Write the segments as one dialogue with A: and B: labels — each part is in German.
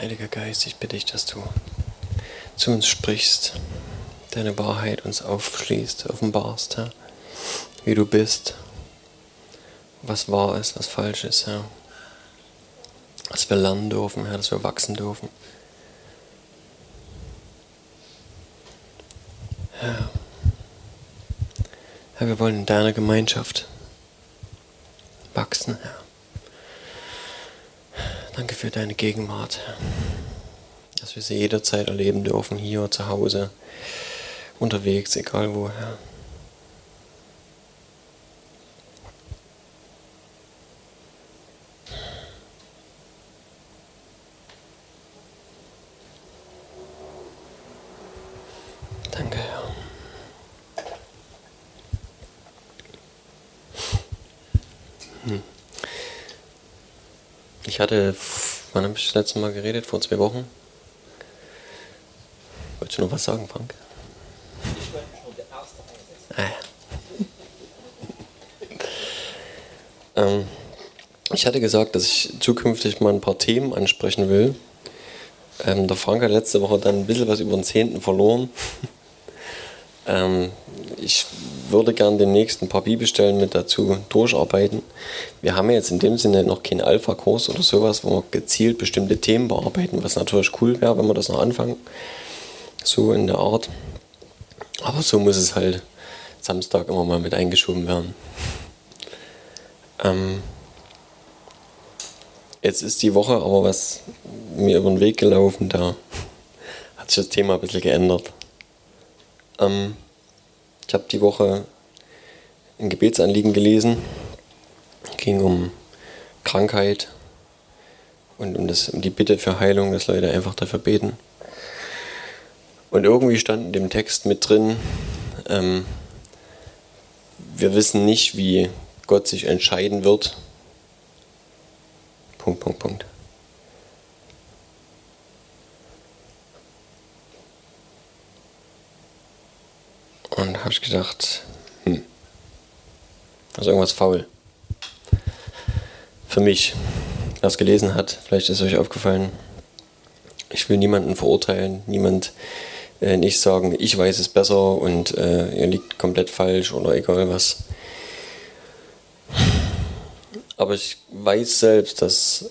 A: Heiliger Geist, ich bitte dich, dass du zu uns sprichst, deine Wahrheit uns aufschließt, offenbarst, Herr, wie du bist, was wahr ist, was falsch ist, Herr. Dass wir lernen dürfen, Herr, dass wir wachsen dürfen. Herr, Herr, wir wollen in deiner Gemeinschaft wachsen, Herr. Für deine Gegenwart. Dass wir sie jederzeit erleben dürfen, hier zu Hause, unterwegs, egal wo, Herr. Danke, Herr. Hm. Ich hatte, wann habe ich das letzte Mal geredet? Vor zwei Wochen? Wolltest du noch was sagen, Frank? Ich wollte mich nur der Erste ah, ja. ähm, Ich hatte gesagt, dass ich zukünftig mal ein paar Themen ansprechen will. Ähm, der Frank hat letzte Woche dann ein bisschen was über den Zehnten verloren. ähm, ich würde gern demnächst ein paar Bibelstellen mit dazu durcharbeiten. Wir haben jetzt in dem Sinne noch keinen Alpha-Kurs oder sowas, wo wir gezielt bestimmte Themen bearbeiten, was natürlich cool wäre, wenn wir das noch anfangen. So in der Art. Aber so muss es halt Samstag immer mal mit eingeschoben werden. Ähm jetzt ist die Woche aber was mir über den Weg gelaufen, da hat sich das Thema ein bisschen geändert. Ähm ich habe die Woche ein Gebetsanliegen gelesen. Ging um Krankheit und um, das, um die Bitte für Heilung, dass Leute einfach dafür beten. Und irgendwie stand in dem Text mit drin, ähm, wir wissen nicht, wie Gott sich entscheiden wird. Punkt, Punkt, Punkt. Und habe ich gedacht, hm, also irgendwas faul. Für mich, wer es gelesen hat, vielleicht ist euch aufgefallen, ich will niemanden verurteilen, niemand äh, nicht sagen, ich weiß es besser und äh, ihr liegt komplett falsch oder egal was. Aber ich weiß selbst, dass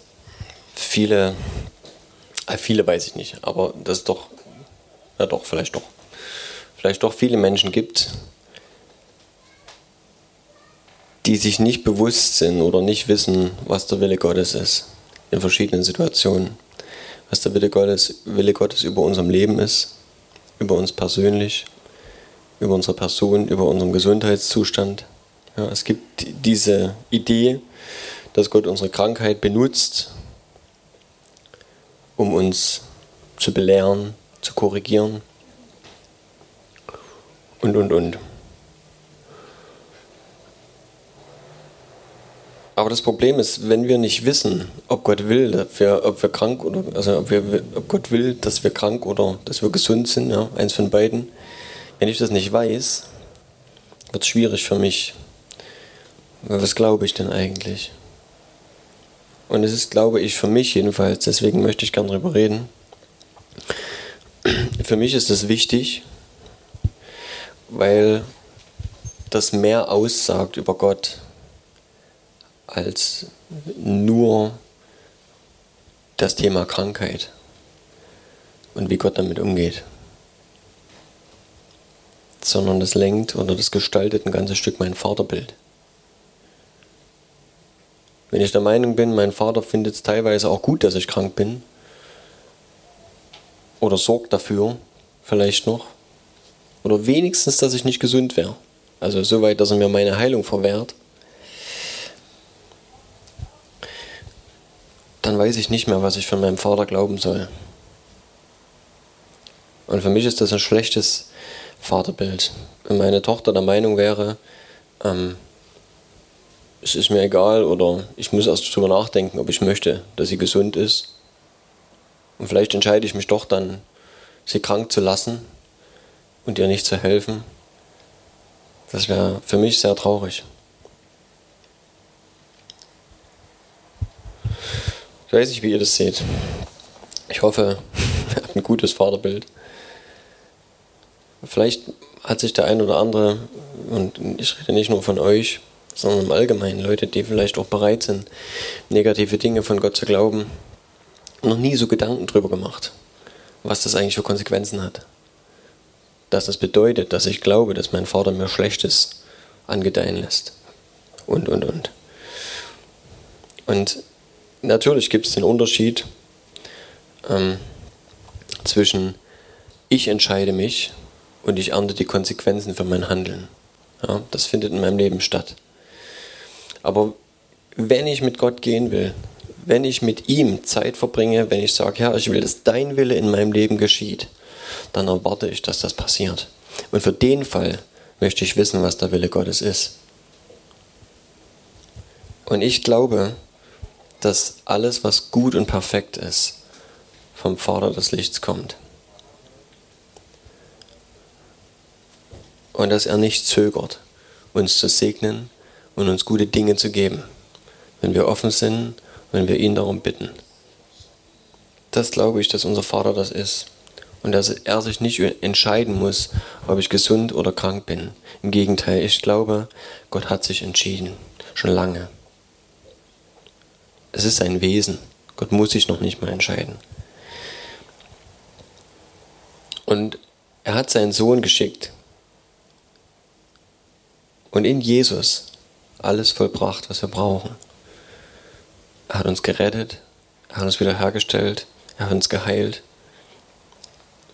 A: viele, äh, viele weiß ich nicht, aber das doch, ja doch, vielleicht doch vielleicht doch viele Menschen gibt, die sich nicht bewusst sind oder nicht wissen, was der Wille Gottes ist in verschiedenen Situationen. Was der Wille Gottes, Wille Gottes über unserem Leben ist, über uns persönlich, über unsere Person, über unseren Gesundheitszustand. Ja, es gibt diese Idee, dass Gott unsere Krankheit benutzt, um uns zu belehren, zu korrigieren, und, und, und. Aber das Problem ist, wenn wir nicht wissen, ob Gott will, dass wir, ob wir krank oder also ob, wir, ob Gott will, dass wir krank oder dass wir gesund sind, ja, eins von beiden. Wenn ich das nicht weiß, wird es schwierig für mich. Was glaube ich denn eigentlich? Und es ist, glaube ich, für mich jedenfalls, deswegen möchte ich gerne darüber reden. Für mich ist es wichtig, weil das mehr aussagt über Gott als nur das Thema Krankheit und wie Gott damit umgeht, sondern das lenkt oder das gestaltet ein ganzes Stück mein Vaterbild. Wenn ich der Meinung bin, mein Vater findet es teilweise auch gut, dass ich krank bin oder sorgt dafür, vielleicht noch, oder wenigstens, dass ich nicht gesund wäre. Also so weit, dass er mir meine Heilung verwehrt. Dann weiß ich nicht mehr, was ich von meinem Vater glauben soll. Und für mich ist das ein schlechtes Vaterbild. Wenn meine Tochter der Meinung wäre, ähm, es ist mir egal oder ich muss erst darüber nachdenken, ob ich möchte, dass sie gesund ist. Und vielleicht entscheide ich mich doch dann, sie krank zu lassen, und ihr nicht zu helfen, das wäre für mich sehr traurig. Ich weiß nicht, wie ihr das seht. Ich hoffe, ihr habt ein gutes Vaterbild. Vielleicht hat sich der ein oder andere, und ich rede nicht nur von euch, sondern im Allgemeinen Leute, die vielleicht auch bereit sind, negative Dinge von Gott zu glauben, noch nie so Gedanken drüber gemacht, was das eigentlich für Konsequenzen hat. Dass das bedeutet, dass ich glaube, dass mein Vater mir Schlechtes angedeihen lässt. Und, und, und. Und natürlich gibt es den Unterschied ähm, zwischen ich entscheide mich und ich ernte die Konsequenzen für mein Handeln. Ja, das findet in meinem Leben statt. Aber wenn ich mit Gott gehen will, wenn ich mit ihm Zeit verbringe, wenn ich sage, Herr, ich will, dass dein Wille in meinem Leben geschieht, dann erwarte ich, dass das passiert. Und für den Fall möchte ich wissen, was der Wille Gottes ist. Und ich glaube, dass alles, was gut und perfekt ist, vom Vater des Lichts kommt. Und dass er nicht zögert, uns zu segnen und uns gute Dinge zu geben, wenn wir offen sind, wenn wir ihn darum bitten. Das glaube ich, dass unser Vater das ist. Und dass er sich nicht entscheiden muss, ob ich gesund oder krank bin. Im Gegenteil, ich glaube, Gott hat sich entschieden. Schon lange. Es ist sein Wesen. Gott muss sich noch nicht mal entscheiden. Und er hat seinen Sohn geschickt. Und in Jesus alles vollbracht, was wir brauchen. Er hat uns gerettet, er hat uns wiederhergestellt, er hat uns geheilt,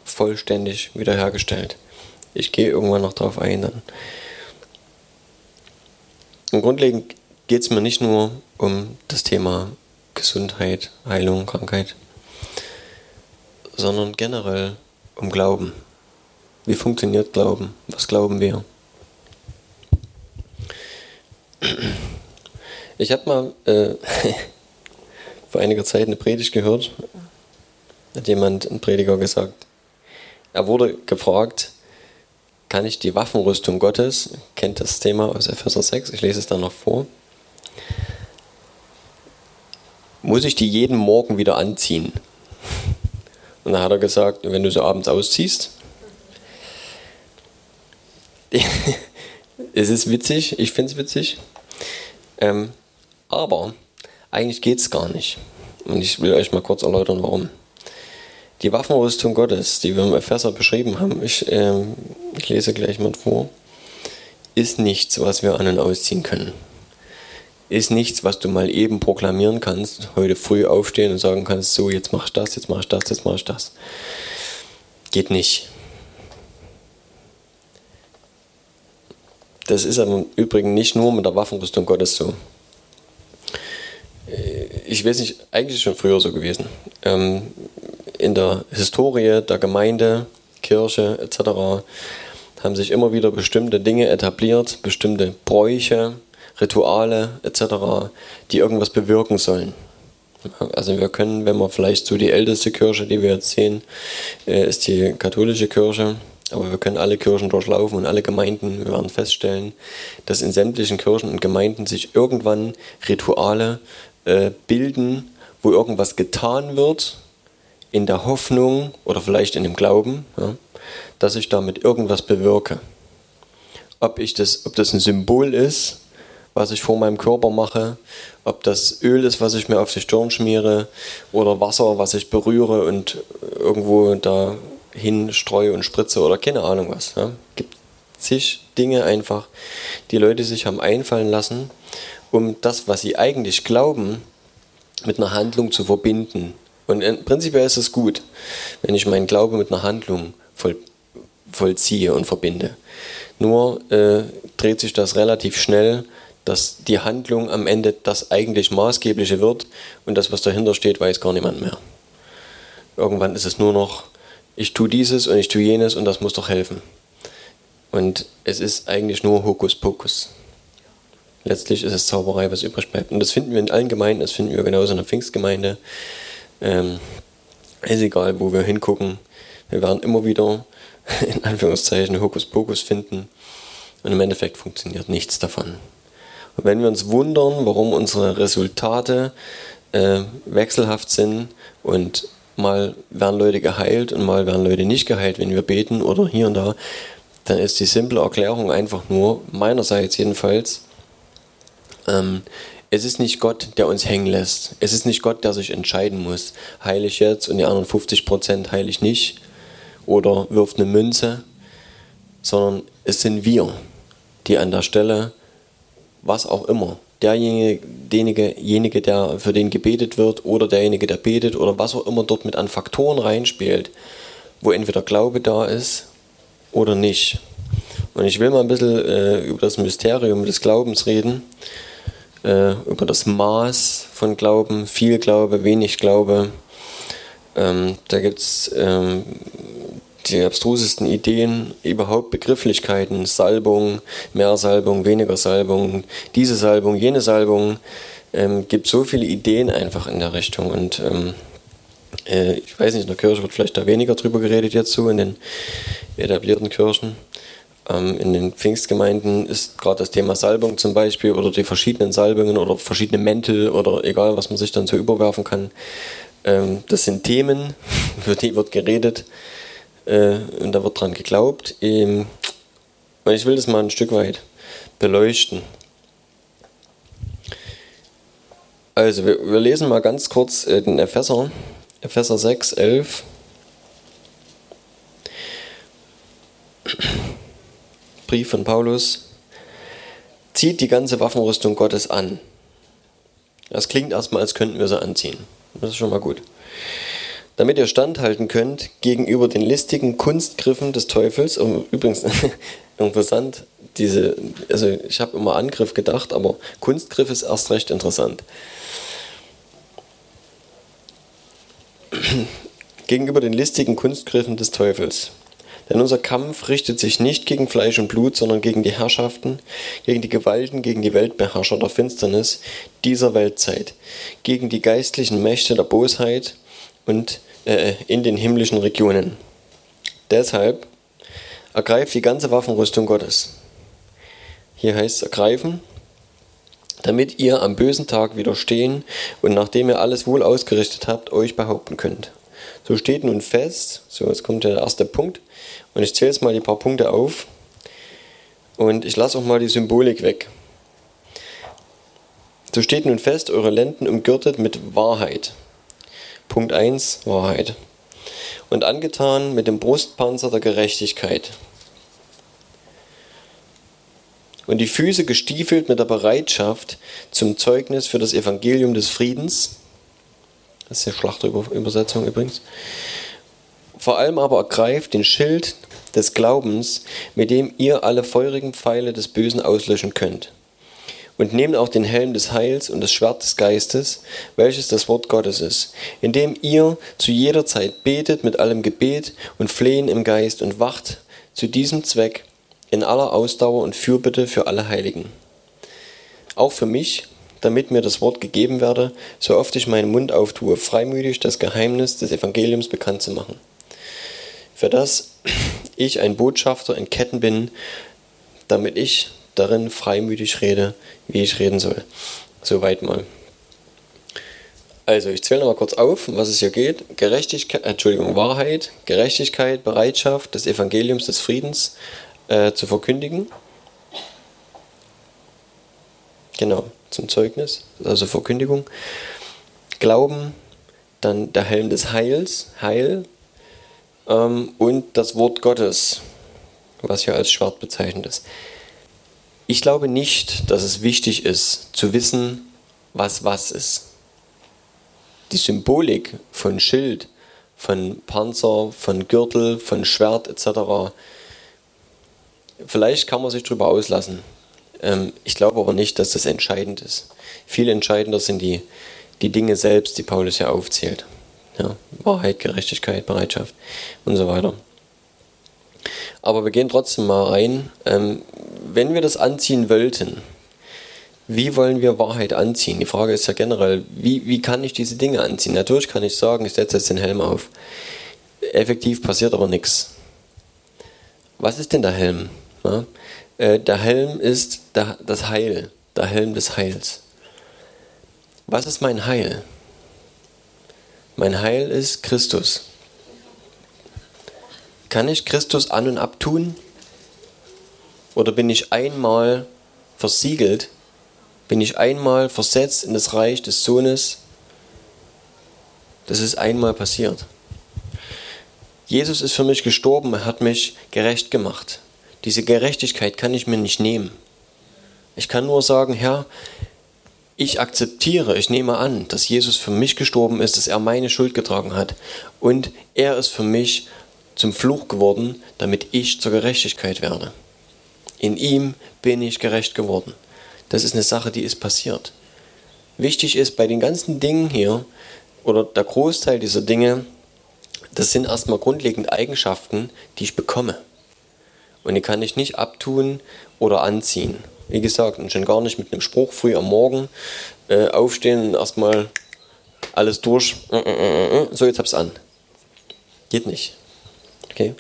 A: vollständig wiederhergestellt. Ich gehe irgendwann noch darauf ein dann. Und grundlegend geht es mir nicht nur um das Thema Gesundheit, Heilung, Krankheit, sondern generell um Glauben. Wie funktioniert Glauben? Was glauben wir? Ich habe mal äh, vor einiger Zeit eine Predigt gehört. Hat jemand, ein Prediger, gesagt. Er wurde gefragt, kann ich die Waffenrüstung Gottes, kennt das Thema aus Epheser 6, ich lese es dann noch vor, muss ich die jeden Morgen wieder anziehen? Und dann hat er gesagt, wenn du sie abends ausziehst, es ist witzig, ich finde es witzig, ähm, aber eigentlich geht es gar nicht. Und ich will euch mal kurz erläutern, warum. Die Waffenrüstung Gottes, die wir im Epheser beschrieben haben, ich, ähm, ich lese gleich mal vor, ist nichts, was wir an und ausziehen können ist nichts, was du mal eben proklamieren kannst, heute früh aufstehen und sagen kannst, so, jetzt mach ich das, jetzt mach ich das, jetzt mach ich das. Geht nicht. Das ist aber im Übrigen nicht nur mit der Waffenrüstung Gottes so. Ich weiß nicht, eigentlich schon früher so gewesen. Ähm, in der Historie der Gemeinde, Kirche etc. haben sich immer wieder bestimmte Dinge etabliert, bestimmte Bräuche, Rituale etc., die irgendwas bewirken sollen. Also wir können, wenn wir vielleicht so die älteste Kirche, die wir jetzt sehen, äh, ist die katholische Kirche, aber wir können alle Kirchen durchlaufen und alle Gemeinden, wir werden feststellen, dass in sämtlichen Kirchen und Gemeinden sich irgendwann Rituale äh, bilden, wo irgendwas getan wird, in der Hoffnung oder vielleicht in dem Glauben, dass ich damit irgendwas bewirke. Ob, ich das, ob das ein Symbol ist, was ich vor meinem Körper mache, ob das Öl ist, was ich mir auf die Stirn schmiere oder Wasser, was ich berühre und irgendwo da hinstreue und spritze oder keine Ahnung was. Ja. Gibt zig Dinge einfach, die Leute sich haben einfallen lassen, um das, was sie eigentlich glauben, mit einer Handlung zu verbinden. Und prinzipiell ist es gut, wenn ich meinen Glaube mit einer Handlung voll, vollziehe und verbinde. Nur äh, dreht sich das relativ schnell dass die Handlung am Ende das eigentlich Maßgebliche wird und das, was dahinter steht, weiß gar niemand mehr. Irgendwann ist es nur noch, ich tue dieses und ich tue jenes und das muss doch helfen. Und es ist eigentlich nur Hokuspokus. Letztlich ist es Zauberei, was übrig bleibt. Und das finden wir in allen Gemeinden, das finden wir genauso in der Pfingstgemeinde. Ähm, ist egal, wo wir hingucken. Wir werden immer wieder, in Anführungszeichen, Hokuspokus finden. Und im Endeffekt funktioniert nichts davon. Wenn wir uns wundern, warum unsere Resultate äh, wechselhaft sind und mal werden Leute geheilt und mal werden Leute nicht geheilt, wenn wir beten oder hier und da, dann ist die simple Erklärung einfach nur, meinerseits jedenfalls, ähm, es ist nicht Gott, der uns hängen lässt. Es ist nicht Gott, der sich entscheiden muss. Heile ich jetzt und die anderen 50% heile ich nicht. Oder wirft eine Münze. Sondern es sind wir, die an der Stelle, was auch immer, derjenige, der für den gebetet wird oder derjenige, der betet oder was auch immer dort mit an Faktoren reinspielt, wo entweder Glaube da ist oder nicht. Und ich will mal ein bisschen äh, über das Mysterium des Glaubens reden äh, über das Maß von Glauben, viel Glaube, wenig Glaube. Ähm, da gibt es ähm, die abstrusesten Ideen, überhaupt Begrifflichkeiten, Salbung, mehr Salbung, weniger Salbung, diese Salbung, jene Salbung. Ähm, gibt so viele Ideen einfach in der Richtung und ähm, äh, ich weiß nicht, in der Kirche wird vielleicht da weniger drüber geredet jetzt so, in den etablierten Kirchen. Ähm, in den Pfingstgemeinden ist gerade das Thema Salbung zum Beispiel oder die verschiedenen Salbungen oder verschiedene Mäntel oder egal, was man sich dann so überwerfen kann. Ähm, das sind Themen, über die wird geredet äh, und da wird dran geglaubt. Ähm, ich will das mal ein Stück weit beleuchten. Also, wir, wir lesen mal ganz kurz äh, den Epheser, Epheser 6, 11. Brief von Paulus, zieht die ganze Waffenrüstung Gottes an. Das klingt erstmal, als könnten wir sie anziehen. Das ist schon mal gut. Damit ihr standhalten könnt gegenüber den listigen Kunstgriffen des Teufels. Und übrigens, interessant, diese, also ich habe immer Angriff gedacht, aber Kunstgriff ist erst recht interessant. gegenüber den listigen Kunstgriffen des Teufels. Denn unser Kampf richtet sich nicht gegen Fleisch und Blut, sondern gegen die Herrschaften, gegen die Gewalten, gegen die Weltbeherrscher der Finsternis dieser Weltzeit, gegen die geistlichen Mächte der Bosheit und äh, in den himmlischen Regionen. Deshalb ergreift die ganze Waffenrüstung Gottes. Hier heißt es ergreifen, damit ihr am bösen Tag widerstehen und nachdem ihr alles wohl ausgerichtet habt, euch behaupten könnt. So steht nun fest, so jetzt kommt der erste Punkt, und ich zähle jetzt mal die paar Punkte auf und ich lasse auch mal die Symbolik weg. So steht nun fest, eure Lenden umgürtet mit Wahrheit. Punkt 1, Wahrheit. Und angetan mit dem Brustpanzer der Gerechtigkeit. Und die Füße gestiefelt mit der Bereitschaft zum Zeugnis für das Evangelium des Friedens. Das ist die Schlachterübersetzung übrigens. Vor allem aber ergreift den Schild des Glaubens, mit dem ihr alle feurigen Pfeile des Bösen auslöschen könnt. Und nehmt auch den Helm des Heils und das Schwert des Geistes, welches das Wort Gottes ist, indem ihr zu jeder Zeit betet mit allem Gebet und Flehen im Geist und wacht zu diesem Zweck in aller Ausdauer und Fürbitte für alle Heiligen. Auch für mich, damit mir das Wort gegeben werde, so oft ich meinen Mund auftue, freimütig das Geheimnis des Evangeliums bekannt zu machen für das ich ein Botschafter in Ketten bin, damit ich darin freimütig rede, wie ich reden soll. Soweit mal. Also, ich zähle noch mal kurz auf, um was es hier geht. Gerechtigkeit, Entschuldigung, Wahrheit, Gerechtigkeit, Bereitschaft des Evangeliums des Friedens äh, zu verkündigen. Genau, zum Zeugnis, also Verkündigung. Glauben, dann der Helm des Heils, Heil, ähm, und das Wort Gottes, was hier als Schwert bezeichnet ist. Ich glaube nicht, dass es wichtig ist, zu wissen, was was ist. Die Symbolik von Schild, von Panzer, von Gürtel, von Schwert etc. Vielleicht kann man sich darüber auslassen. Ähm, ich glaube aber nicht, dass das entscheidend ist. Viel entscheidender sind die, die Dinge selbst, die Paulus hier aufzählt. Ja, Wahrheit, Gerechtigkeit, Bereitschaft und so weiter. Aber wir gehen trotzdem mal rein. Ähm, wenn wir das anziehen wollten, wie wollen wir Wahrheit anziehen? Die Frage ist ja generell, wie, wie kann ich diese Dinge anziehen? Natürlich kann ich sagen, ich setze jetzt den Helm auf. Effektiv passiert aber nichts. Was ist denn der Helm? Ja? Äh, der Helm ist das Heil, der Helm des Heils. Was ist mein Heil? Mein Heil ist Christus. Kann ich Christus an und abtun? Oder bin ich einmal versiegelt? Bin ich einmal versetzt in das Reich des Sohnes? Das ist einmal passiert. Jesus ist für mich gestorben, er hat mich gerecht gemacht. Diese Gerechtigkeit kann ich mir nicht nehmen. Ich kann nur sagen, Herr, ich akzeptiere, ich nehme an, dass Jesus für mich gestorben ist, dass er meine Schuld getragen hat. Und er ist für mich zum Fluch geworden, damit ich zur Gerechtigkeit werde. In ihm bin ich gerecht geworden. Das ist eine Sache, die ist passiert. Wichtig ist bei den ganzen Dingen hier, oder der Großteil dieser Dinge, das sind erstmal grundlegende Eigenschaften, die ich bekomme. Und die kann ich nicht abtun oder anziehen. Wie gesagt, und schon gar nicht mit einem Spruch früh am Morgen äh, aufstehen und erstmal alles durch. Äh, äh, äh, so, jetzt hab's an. Geht nicht. Okay?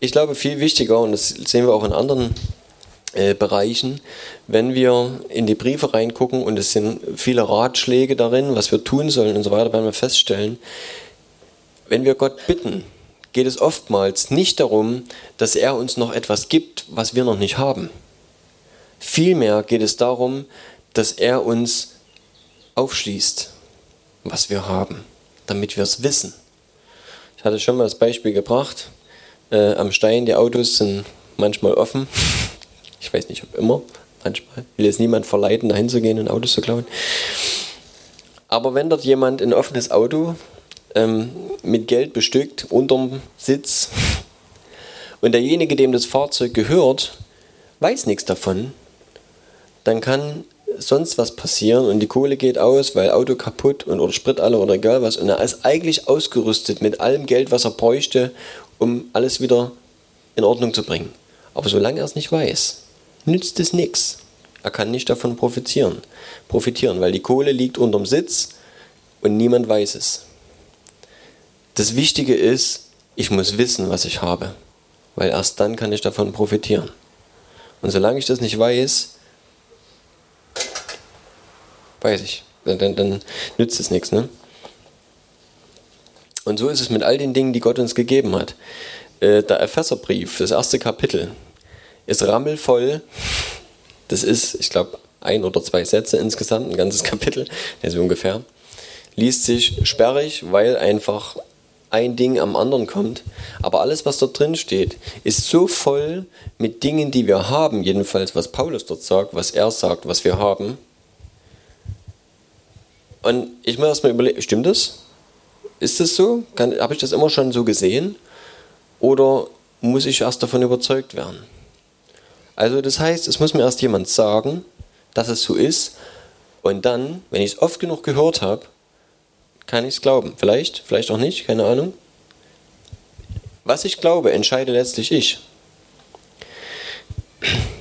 A: Ich glaube, viel wichtiger, und das sehen wir auch in anderen äh, Bereichen, wenn wir in die Briefe reingucken und es sind viele Ratschläge darin, was wir tun sollen und so weiter, werden wir feststellen, wenn wir Gott bitten, geht es oftmals nicht darum, dass er uns noch etwas gibt, was wir noch nicht haben. Vielmehr geht es darum, dass er uns aufschließt, was wir haben, damit wir es wissen. Ich hatte schon mal das Beispiel gebracht, äh, am Stein, die Autos sind manchmal offen. Ich weiß nicht, ob immer, manchmal. Will jetzt niemand verleiten, dahin zu gehen und Autos zu klauen. Aber wenn dort jemand ein offenes Auto ähm, mit Geld bestückt, unterm Sitz, und derjenige, dem das Fahrzeug gehört, weiß nichts davon, dann kann sonst was passieren und die Kohle geht aus, weil Auto kaputt und oder Sprit alle oder egal was und er ist eigentlich ausgerüstet mit allem Geld, was er bräuchte, um alles wieder in Ordnung zu bringen. Aber solange er es nicht weiß, nützt es nichts. Er kann nicht davon profitieren, profitieren, weil die Kohle liegt unterm Sitz und niemand weiß es. Das Wichtige ist, ich muss wissen, was ich habe, weil erst dann kann ich davon profitieren. Und solange ich das nicht weiß, weiß ich, dann, dann, dann nützt es nichts. Ne? Und so ist es mit all den Dingen, die Gott uns gegeben hat. Äh, der Epheserbrief, das erste Kapitel, ist rammelvoll. Das ist, ich glaube, ein oder zwei Sätze insgesamt, ein ganzes Kapitel, also ungefähr. Liest sich sperrig, weil einfach ein Ding am anderen kommt. Aber alles, was dort drin steht, ist so voll mit Dingen, die wir haben, jedenfalls was Paulus dort sagt, was er sagt, was wir haben. Und ich muss erstmal überlegen, stimmt das? Ist das so? Habe ich das immer schon so gesehen? Oder muss ich erst davon überzeugt werden? Also das heißt, es muss mir erst jemand sagen, dass es so ist. Und dann, wenn ich es oft genug gehört habe, kann ich es glauben. Vielleicht, vielleicht auch nicht, keine Ahnung. Was ich glaube, entscheide letztlich ich.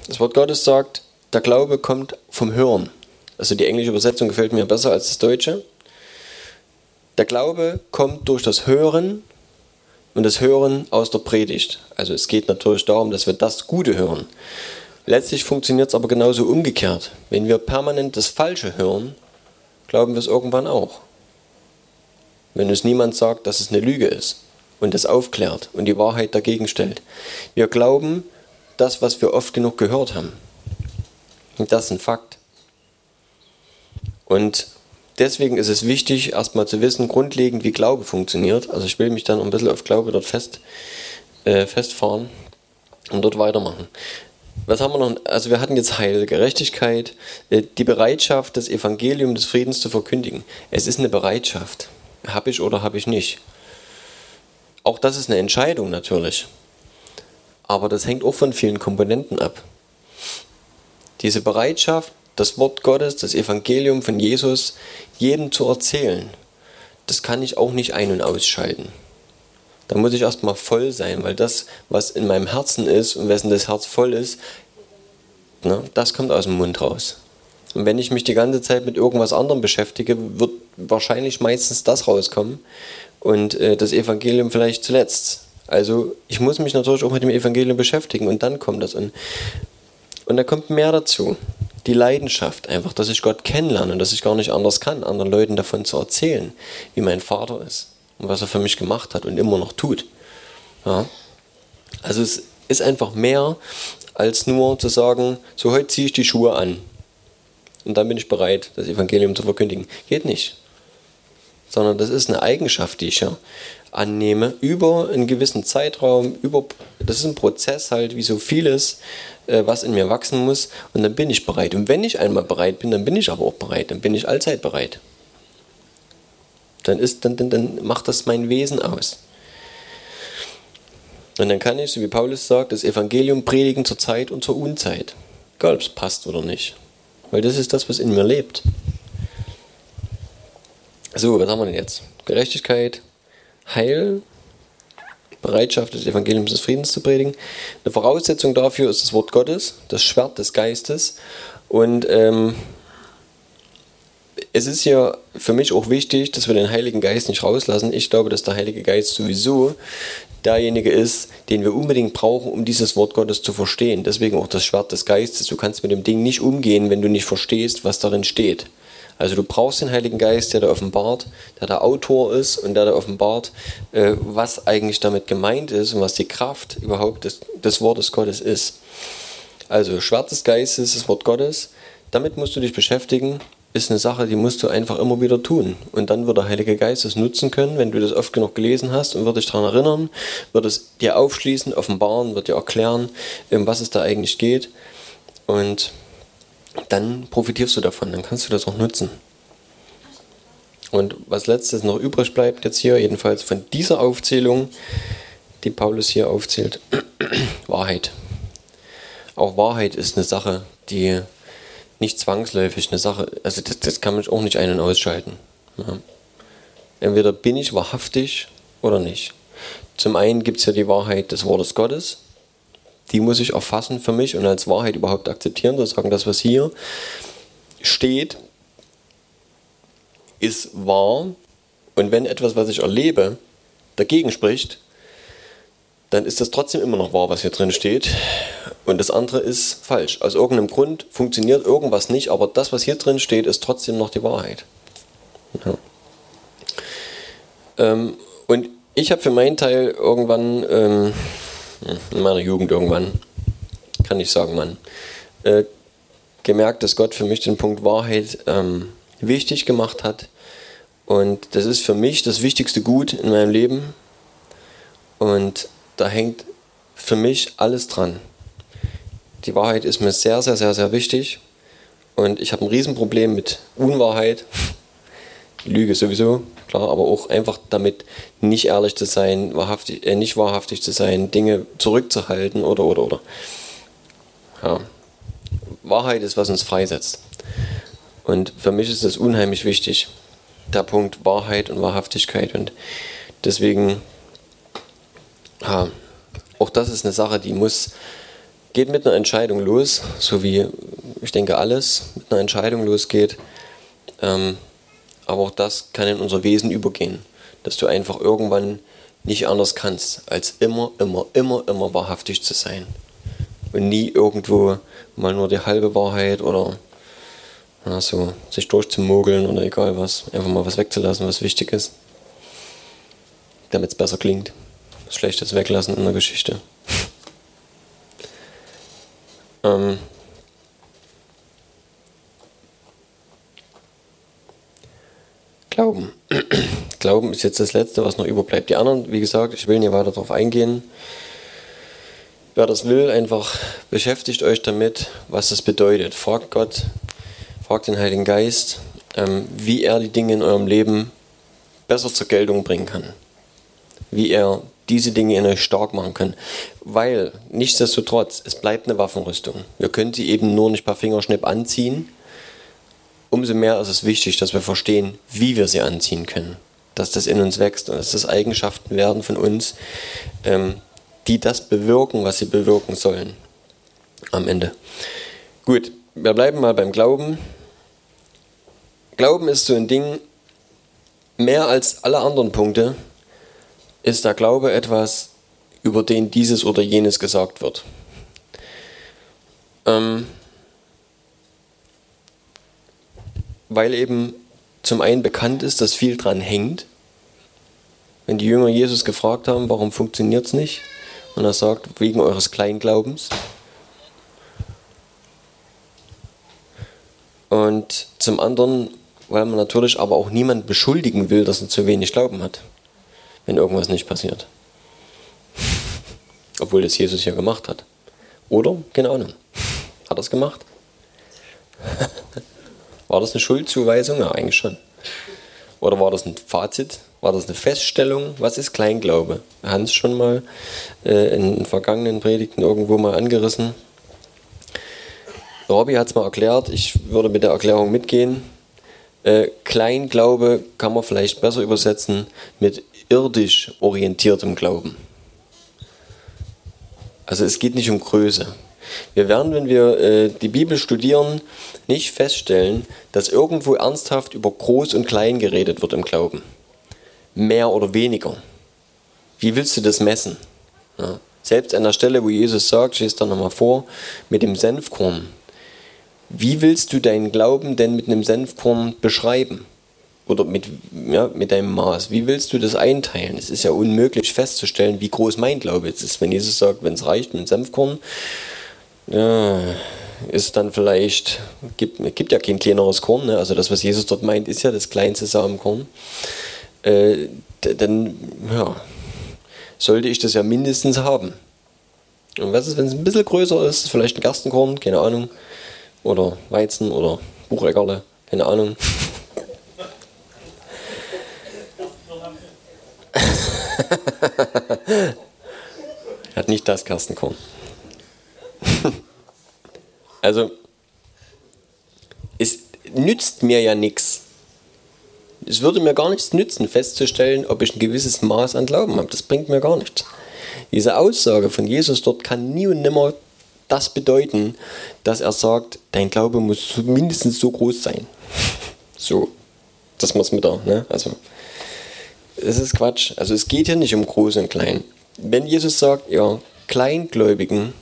A: Das Wort Gottes sagt, der Glaube kommt vom Hören. Also die englische Übersetzung gefällt mir besser als das deutsche. Der Glaube kommt durch das Hören und das Hören aus der Predigt. Also es geht natürlich darum, dass wir das Gute hören. Letztlich funktioniert es aber genauso umgekehrt. Wenn wir permanent das Falsche hören, glauben wir es irgendwann auch. Wenn uns niemand sagt, dass es eine Lüge ist und es aufklärt und die Wahrheit dagegen stellt. Wir glauben das, was wir oft genug gehört haben. Und das ist ein Fakt. Und deswegen ist es wichtig, erstmal zu wissen, grundlegend, wie Glaube funktioniert. Also ich will mich dann ein bisschen auf Glaube dort fest, äh, festfahren und dort weitermachen. Was haben wir noch? Also wir hatten jetzt Heil, Gerechtigkeit, äh, die Bereitschaft, das Evangelium des Friedens zu verkündigen. Es ist eine Bereitschaft. Habe ich oder habe ich nicht? Auch das ist eine Entscheidung natürlich. Aber das hängt auch von vielen Komponenten ab. Diese Bereitschaft, das Wort Gottes, das Evangelium von Jesus jedem zu erzählen, das kann ich auch nicht ein- und ausschalten. Da muss ich erstmal voll sein, weil das, was in meinem Herzen ist und wessen das Herz voll ist, ne, das kommt aus dem Mund raus. Und wenn ich mich die ganze Zeit mit irgendwas anderem beschäftige, wird wahrscheinlich meistens das rauskommen und äh, das Evangelium vielleicht zuletzt. Also ich muss mich natürlich auch mit dem Evangelium beschäftigen und dann kommt das. Und, und da kommt mehr dazu. Die Leidenschaft einfach, dass ich Gott kennenlerne und dass ich gar nicht anders kann, anderen Leuten davon zu erzählen, wie mein Vater ist und was er für mich gemacht hat und immer noch tut. Ja. Also es ist einfach mehr als nur zu sagen, so heute ziehe ich die Schuhe an und dann bin ich bereit, das Evangelium zu verkündigen. Geht nicht. Sondern das ist eine Eigenschaft, die ich ja annehme, über einen gewissen Zeitraum, über, das ist ein Prozess halt, wie so vieles, äh, was in mir wachsen muss, und dann bin ich bereit. Und wenn ich einmal bereit bin, dann bin ich aber auch bereit, dann bin ich allzeit bereit. Dann, ist, dann, dann, dann macht das mein Wesen aus. Und dann kann ich, so wie Paulus sagt, das Evangelium predigen zur Zeit und zur Unzeit. Egal, ob es passt oder nicht. Weil das ist das, was in mir lebt. So, was haben wir denn jetzt? Gerechtigkeit, Heil, Bereitschaft des Evangeliums des Friedens zu predigen. Eine Voraussetzung dafür ist das Wort Gottes, das Schwert des Geistes. Und ähm, es ist ja für mich auch wichtig, dass wir den Heiligen Geist nicht rauslassen. Ich glaube, dass der Heilige Geist sowieso derjenige ist, den wir unbedingt brauchen, um dieses Wort Gottes zu verstehen. Deswegen auch das Schwert des Geistes. Du kannst mit dem Ding nicht umgehen, wenn du nicht verstehst, was darin steht. Also du brauchst den Heiligen Geist, der da offenbart, der der Autor ist und der da offenbart, äh, was eigentlich damit gemeint ist und was die Kraft überhaupt des, des Wortes Gottes ist. Also Schwert des Geistes, das Wort Gottes, damit musst du dich beschäftigen ist eine Sache, die musst du einfach immer wieder tun. Und dann wird der Heilige Geist es nutzen können, wenn du das oft genug gelesen hast und wird dich daran erinnern, wird es dir aufschließen, offenbaren, wird dir erklären, um was es da eigentlich geht. Und dann profitierst du davon, dann kannst du das auch nutzen. Und was letztes noch übrig bleibt jetzt hier, jedenfalls von dieser Aufzählung, die Paulus hier aufzählt, Wahrheit. Auch Wahrheit ist eine Sache, die nicht zwangsläufig eine Sache, also das, das kann man auch nicht ein- und ausschalten. Ja. Entweder bin ich wahrhaftig oder nicht. Zum einen gibt es ja die Wahrheit des Wortes Gottes, die muss ich erfassen für mich und als Wahrheit überhaupt akzeptieren, zu sagen, das, was hier steht, ist wahr. Und wenn etwas, was ich erlebe, dagegen spricht, dann ist das trotzdem immer noch wahr, was hier drin steht. Und das andere ist falsch. Aus irgendeinem Grund funktioniert irgendwas nicht, aber das, was hier drin steht, ist trotzdem noch die Wahrheit. Ja. Ähm, und ich habe für meinen Teil irgendwann, ähm, in meiner Jugend irgendwann, kann ich sagen, Mann, äh, gemerkt, dass Gott für mich den Punkt Wahrheit ähm, wichtig gemacht hat. Und das ist für mich das wichtigste Gut in meinem Leben. Und da hängt für mich alles dran. Die Wahrheit ist mir sehr, sehr, sehr, sehr wichtig. Und ich habe ein Riesenproblem mit Unwahrheit. Lüge sowieso, klar, aber auch einfach damit nicht ehrlich zu sein, wahrhaftig, äh, nicht wahrhaftig zu sein, Dinge zurückzuhalten oder, oder, oder. Ja. Wahrheit ist, was uns freisetzt. Und für mich ist das unheimlich wichtig, der Punkt Wahrheit und Wahrhaftigkeit. Und deswegen, ja, auch das ist eine Sache, die muss geht mit einer Entscheidung los, so wie ich denke alles mit einer Entscheidung losgeht. Ähm, aber auch das kann in unser Wesen übergehen, dass du einfach irgendwann nicht anders kannst, als immer, immer, immer, immer wahrhaftig zu sein. Und nie irgendwo mal nur die halbe Wahrheit oder ja, so sich durchzumogeln oder egal was, einfach mal was wegzulassen, was wichtig ist, damit es besser klingt. Schlechtes weglassen in der Geschichte. Ähm, Glauben. Glauben ist jetzt das Letzte, was noch überbleibt. Die anderen, wie gesagt, ich will nicht weiter darauf eingehen. Wer das will, einfach beschäftigt euch damit, was das bedeutet. Fragt Gott, fragt den Heiligen Geist, ähm, wie er die Dinge in eurem Leben besser zur Geltung bringen kann. Wie er diese Dinge in euch stark machen können. Weil, nichtsdestotrotz, es bleibt eine Waffenrüstung. Wir können sie eben nur nicht per Fingerschnipp anziehen. Umso mehr ist es wichtig, dass wir verstehen, wie wir sie anziehen können. Dass das in uns wächst und dass das Eigenschaften werden von uns, ähm, die das bewirken, was sie bewirken sollen. Am Ende. Gut, wir bleiben mal beim Glauben. Glauben ist so ein Ding, mehr als alle anderen Punkte, ist der Glaube etwas, über den dieses oder jenes gesagt wird. Ähm, weil eben zum einen bekannt ist, dass viel dran hängt. Wenn die Jünger Jesus gefragt haben, warum funktioniert es nicht? Und er sagt, wegen eures Kleinglaubens. Und zum anderen, weil man natürlich aber auch niemand beschuldigen will, dass er zu wenig Glauben hat, wenn irgendwas nicht passiert. Obwohl das Jesus ja gemacht hat. Oder? Keine Ahnung. Hat er es gemacht? war das eine Schuldzuweisung? Ja, eigentlich schon. Oder war das ein Fazit? War das eine Feststellung? Was ist Kleinglaube? Hans schon mal äh, in vergangenen Predigten irgendwo mal angerissen. Robby hat es mal erklärt, ich würde mit der Erklärung mitgehen. Äh, Kleinglaube kann man vielleicht besser übersetzen mit irdisch orientiertem Glauben. Also es geht nicht um Größe. Wir werden, wenn wir äh, die Bibel studieren, nicht feststellen, dass irgendwo ernsthaft über Groß und Klein geredet wird im Glauben. Mehr oder weniger. Wie willst du das messen? Ja. Selbst an der Stelle, wo Jesus sagt, stehst da nochmal vor, mit dem Senfkorn. Wie willst du deinen Glauben denn mit einem Senfkorn beschreiben? Oder mit, ja, mit deinem Maß? Wie willst du das einteilen? Es ist ja unmöglich festzustellen, wie groß mein Glaube jetzt ist. Wenn Jesus sagt, wenn es reicht mit Senfkorn, ja, ist dann vielleicht, gibt, gibt ja kein kleineres Korn, ne? also das, was Jesus dort meint, ist ja das kleinste Samenkorn. Äh, dann ja, sollte ich das ja mindestens haben. Und was ist, wenn es ein bisschen größer ist? Vielleicht ein Gerstenkorn, keine Ahnung oder Weizen oder Bucheckerle, keine Ahnung. Hat nicht das Gerstenkorn. Also, es nützt mir ja nichts. Es würde mir gar nichts nützen, festzustellen, ob ich ein gewisses Maß an Glauben habe. Das bringt mir gar nichts. Diese Aussage von Jesus dort kann nie und nimmer das bedeuten, dass er sagt, dein Glaube muss mindestens so groß sein. So, das muss mit da, ne? Also, es ist Quatsch. Also, es geht hier nicht um groß und klein. Wenn Jesus sagt, ja, Kleingläubigen,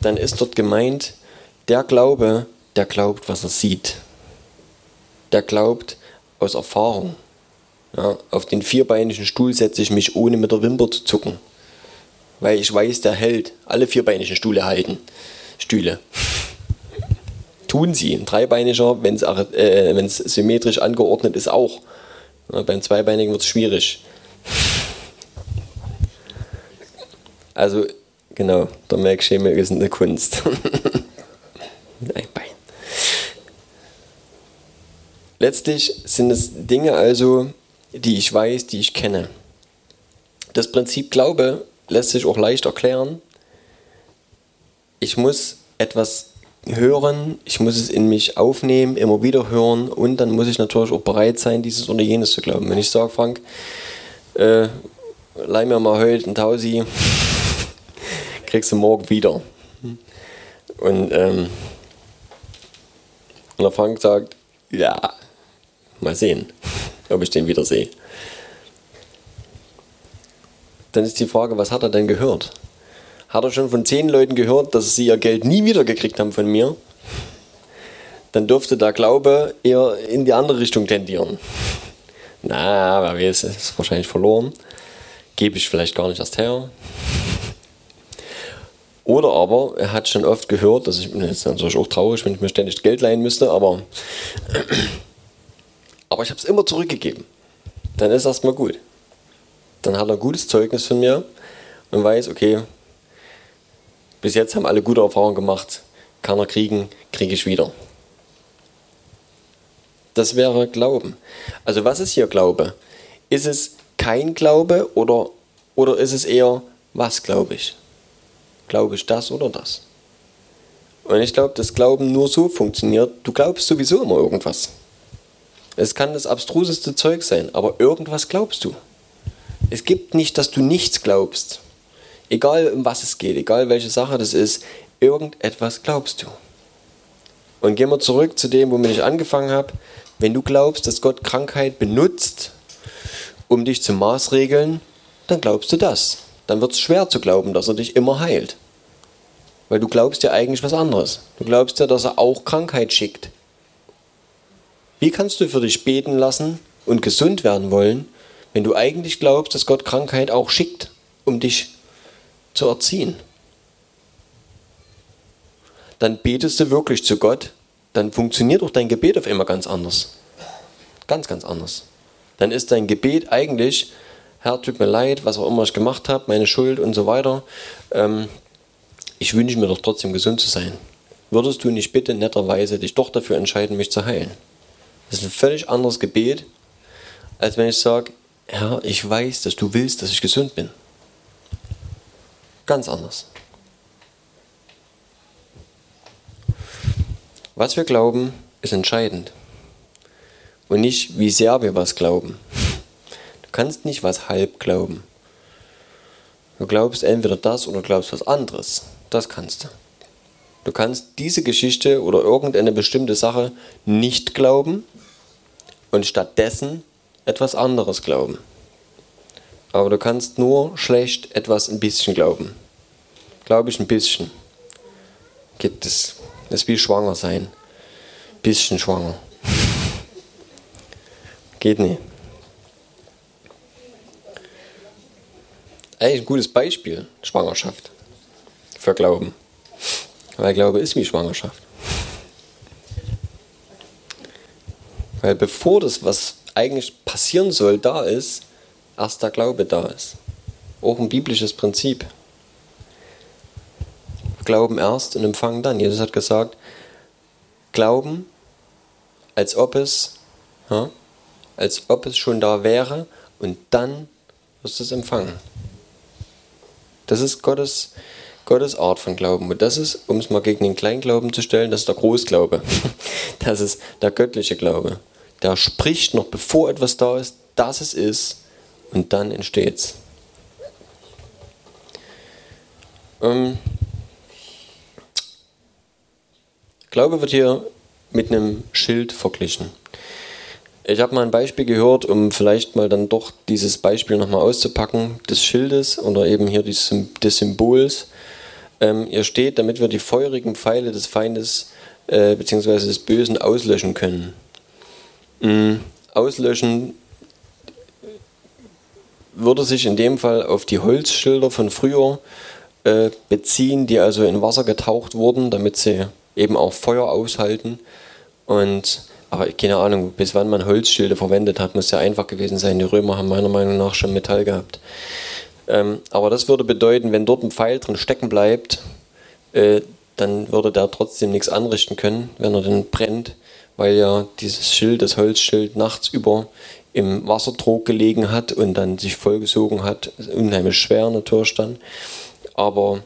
A: dann ist dort gemeint, der Glaube, der glaubt, was er sieht. Der glaubt aus Erfahrung. Ja, auf den vierbeinigen Stuhl setze ich mich, ohne mit der Wimper zu zucken weil ich weiß, der hält. Alle vierbeinigen Stühle halten. Stühle. Tun sie. Ein dreibeiniger, wenn es äh, symmetrisch angeordnet ist, auch. Ja, beim zweibeinigen wird es schwierig. Also, genau, der Melkschemel ist eine Kunst. Ein Bein. Letztlich sind es Dinge also, die ich weiß, die ich kenne. Das Prinzip Glaube lässt sich auch leicht erklären. Ich muss etwas hören, ich muss es in mich aufnehmen, immer wieder hören und dann muss ich natürlich auch bereit sein, dieses oder jenes zu glauben. Wenn ich sage, Frank, äh, leih mir mal heute ein Tausi, kriegst du morgen wieder. Und, ähm, und der Frank sagt, ja, mal sehen, ob ich den wieder sehe dann ist die Frage, was hat er denn gehört? Hat er schon von zehn Leuten gehört, dass sie ihr Geld nie wiedergekriegt haben von mir? Dann dürfte der Glaube eher in die andere Richtung tendieren. Na, wer weiß, ist wahrscheinlich verloren. Gebe ich vielleicht gar nicht erst her. Oder aber er hat schon oft gehört, dass ich jetzt natürlich auch traurig, wenn ich mir ständig Geld leihen müsste, aber, aber ich habe es immer zurückgegeben. Dann ist erstmal gut dann hat er ein gutes Zeugnis von mir und weiß, okay, bis jetzt haben alle gute Erfahrungen gemacht, kann er kriegen, kriege ich wieder. Das wäre Glauben. Also was ist hier Glaube? Ist es kein Glaube oder, oder ist es eher, was glaube ich? Glaube ich das oder das? Und ich glaube, dass Glauben nur so funktioniert, du glaubst sowieso immer irgendwas. Es kann das abstruseste Zeug sein, aber irgendwas glaubst du. Es gibt nicht, dass du nichts glaubst. Egal um was es geht, egal welche Sache das ist, irgendetwas glaubst du. Und gehen wir zurück zu dem, womit ich angefangen habe. Wenn du glaubst, dass Gott Krankheit benutzt, um dich zu maßregeln, dann glaubst du das. Dann wird es schwer zu glauben, dass er dich immer heilt. Weil du glaubst ja eigentlich was anderes. Du glaubst ja, dass er auch Krankheit schickt. Wie kannst du für dich beten lassen und gesund werden wollen, wenn du eigentlich glaubst, dass Gott Krankheit auch schickt, um dich zu erziehen. Dann betest du wirklich zu Gott, dann funktioniert auch dein Gebet auf einmal ganz anders. Ganz, ganz anders. Dann ist dein Gebet eigentlich, Herr, tut mir leid, was auch immer ich gemacht habe, meine Schuld und so weiter. Ähm, ich wünsche mir doch trotzdem gesund zu sein. Würdest du nicht bitte netterweise dich doch dafür entscheiden, mich zu heilen? Das ist ein völlig anderes Gebet, als wenn ich sage, Herr, ich weiß, dass du willst, dass ich gesund bin. Ganz anders. Was wir glauben, ist entscheidend. Und nicht, wie sehr wir was glauben. Du kannst nicht was halb glauben. Du glaubst entweder das oder glaubst was anderes. Das kannst du. Du kannst diese Geschichte oder irgendeine bestimmte Sache nicht glauben und stattdessen etwas anderes glauben. Aber du kannst nur schlecht etwas ein bisschen glauben. Glaube ich ein bisschen. Gibt es. Das ist wie schwanger sein. Bisschen schwanger. Geht nicht. Eigentlich ein gutes Beispiel, Schwangerschaft. Für Glauben. Weil Glaube ist wie Schwangerschaft. Weil bevor das, was eigentlich passieren soll, da ist, erst der Glaube da ist. Auch ein biblisches Prinzip. Glauben erst und empfangen dann. Jesus hat gesagt, Glauben, als ob es, ja, als ob es schon da wäre und dann wirst du es empfangen. Das ist Gottes, Gottes Art von Glauben. Und das ist, um es mal gegen den Kleinglauben zu stellen, das ist der Großglaube. Das ist der göttliche Glaube. Der spricht noch bevor etwas da ist, dass es ist und dann entsteht's. Ähm, Glaube wird hier mit einem Schild verglichen. Ich habe mal ein Beispiel gehört, um vielleicht mal dann doch dieses Beispiel nochmal auszupacken, des Schildes oder eben hier des, des Symbols. Ähm, hier steht, damit wir die feurigen Pfeile des Feindes äh, bzw. des Bösen auslöschen können. Mhm. Auslöschen würde sich in dem Fall auf die Holzschilder von früher äh, beziehen, die also in Wasser getaucht wurden, damit sie eben auch Feuer aushalten. Und aber keine Ahnung, bis wann man Holzschilde verwendet hat, muss ja einfach gewesen sein. Die Römer haben meiner Meinung nach schon Metall gehabt. Ähm, aber das würde bedeuten, wenn dort ein Pfeil drin stecken bleibt, äh, dann würde der trotzdem nichts anrichten können, wenn er dann brennt, weil ja dieses Schild, das Holzschild, nachts über im Wassertrog gelegen hat und dann sich vollgesogen hat. Unheimlich schwer natürlich dann. Aber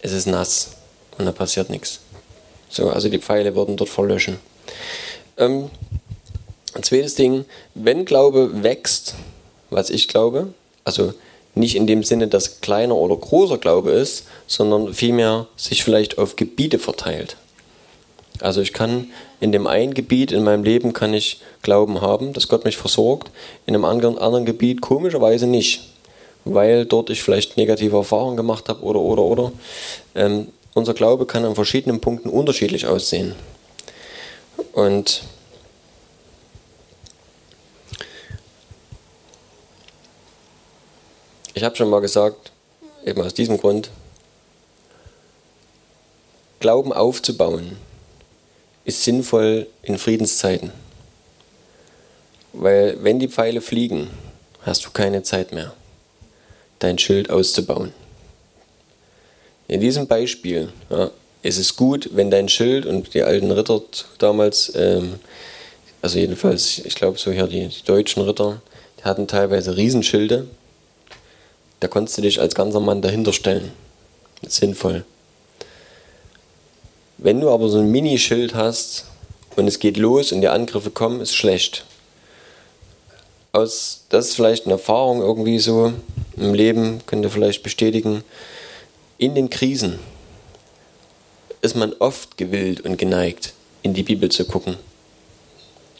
A: es ist nass und da passiert nichts. So, also die Pfeile würden dort verlöschen. Ähm, ein zweites Ding, wenn Glaube wächst, was ich glaube, also nicht in dem Sinne, dass kleiner oder großer Glaube ist, sondern vielmehr sich vielleicht auf Gebiete verteilt. Also ich kann in dem einen Gebiet in meinem Leben kann ich Glauben haben, dass Gott mich versorgt, in einem anderen, anderen Gebiet komischerweise nicht, weil dort ich vielleicht negative Erfahrungen gemacht habe oder oder oder. Ähm, unser Glaube kann an verschiedenen Punkten unterschiedlich aussehen. Und ich habe schon mal gesagt, eben aus diesem Grund, Glauben aufzubauen ist sinnvoll in Friedenszeiten. Weil wenn die Pfeile fliegen, hast du keine Zeit mehr, dein Schild auszubauen. In diesem Beispiel ja, ist es gut, wenn dein Schild und die alten Ritter damals, ähm, also jedenfalls, ich glaube so hier die, die, deutschen Ritter, die hatten teilweise Riesenschilde. Da konntest du dich als ganzer Mann dahinter stellen. Sinnvoll. Wenn du aber so ein Minischild hast und es geht los und die Angriffe kommen, ist schlecht. Aus, das ist vielleicht eine Erfahrung irgendwie so im Leben, könnt ihr vielleicht bestätigen in den Krisen ist man oft gewillt und geneigt, in die Bibel zu gucken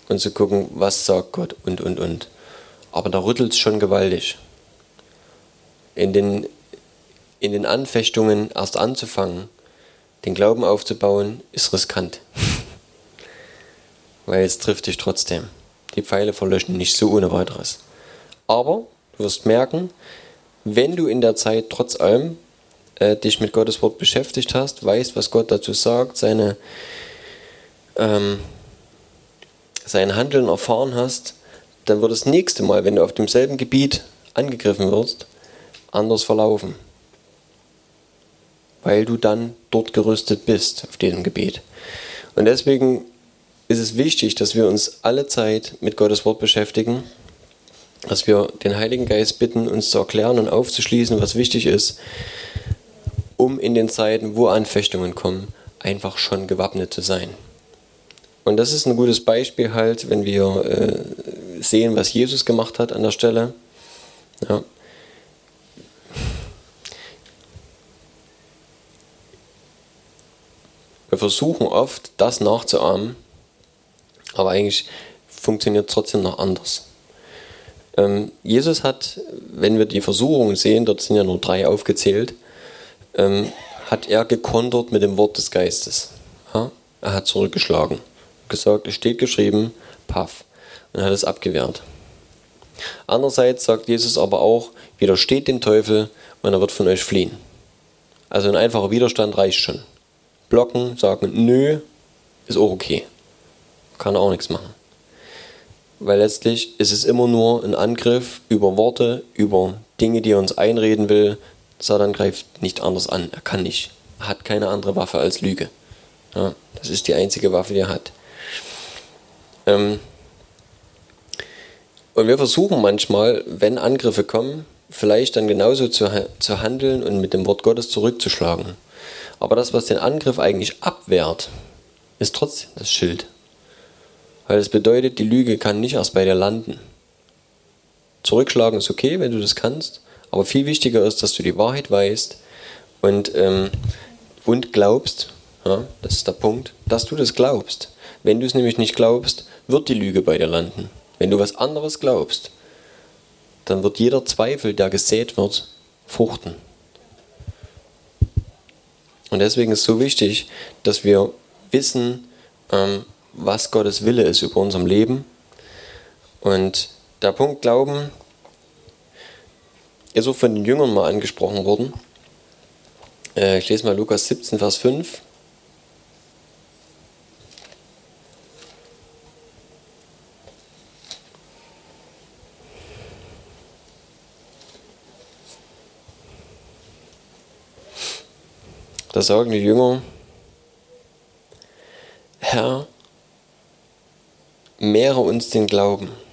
A: und zu gucken, was sagt Gott und, und, und. Aber da rüttelt es schon gewaltig. In den, in den Anfechtungen erst anzufangen, den Glauben aufzubauen, ist riskant. Weil es trifft dich trotzdem. Die Pfeile verlöschen nicht so ohne weiteres. Aber Du wirst merken, wenn du in der Zeit trotz allem äh, dich mit Gottes Wort beschäftigt hast, weißt, was Gott dazu sagt, seine, ähm, sein Handeln erfahren hast, dann wird das nächste Mal, wenn du auf demselben Gebiet angegriffen wirst, anders verlaufen. Weil du dann dort gerüstet bist auf diesem Gebiet. Und deswegen ist es wichtig, dass wir uns alle Zeit mit Gottes Wort beschäftigen, dass wir den Heiligen Geist bitten, uns zu erklären und aufzuschließen, was wichtig ist, um in den Zeiten, wo Anfechtungen kommen, einfach schon gewappnet zu sein. Und das ist ein gutes Beispiel halt, wenn wir äh, sehen, was Jesus gemacht hat an der Stelle. Ja. Wir versuchen oft, das nachzuahmen, aber eigentlich funktioniert es trotzdem noch anders. Ähm, Jesus hat, wenn wir die Versuchungen sehen, dort sind ja nur drei aufgezählt, ähm, hat er gekontert mit dem Wort des Geistes. Ja? Er hat zurückgeschlagen, gesagt, es steht geschrieben, paff, und hat es abgewehrt. Andererseits sagt Jesus aber auch, widersteht dem Teufel und er wird von euch fliehen. Also ein einfacher Widerstand reicht schon. Blocken, sagen, nö, ist auch okay. Kann auch nichts machen. Weil letztlich ist es immer nur ein Angriff über Worte, über Dinge, die er uns einreden will. Satan greift nicht anders an. Er kann nicht. Er hat keine andere Waffe als Lüge. Ja, das ist die einzige Waffe, die er hat. Ähm und wir versuchen manchmal, wenn Angriffe kommen, vielleicht dann genauso zu, zu handeln und mit dem Wort Gottes zurückzuschlagen. Aber das, was den Angriff eigentlich abwehrt, ist trotzdem das Schild. Weil es bedeutet, die Lüge kann nicht erst bei dir landen. Zurückschlagen ist okay, wenn du das kannst, aber viel wichtiger ist, dass du die Wahrheit weißt und, ähm, und glaubst, ja, das ist der Punkt, dass du das glaubst. Wenn du es nämlich nicht glaubst, wird die Lüge bei dir landen. Wenn du was anderes glaubst, dann wird jeder Zweifel, der gesät wird, fruchten. Und deswegen ist es so wichtig, dass wir wissen, ähm, was Gottes Wille ist über unserem Leben. Und der Punkt Glauben ist auch von den Jüngern mal angesprochen worden. Äh, ich lese mal Lukas 17, Vers 5. Da sagen die Jünger, Herr, mehre uns den Glauben.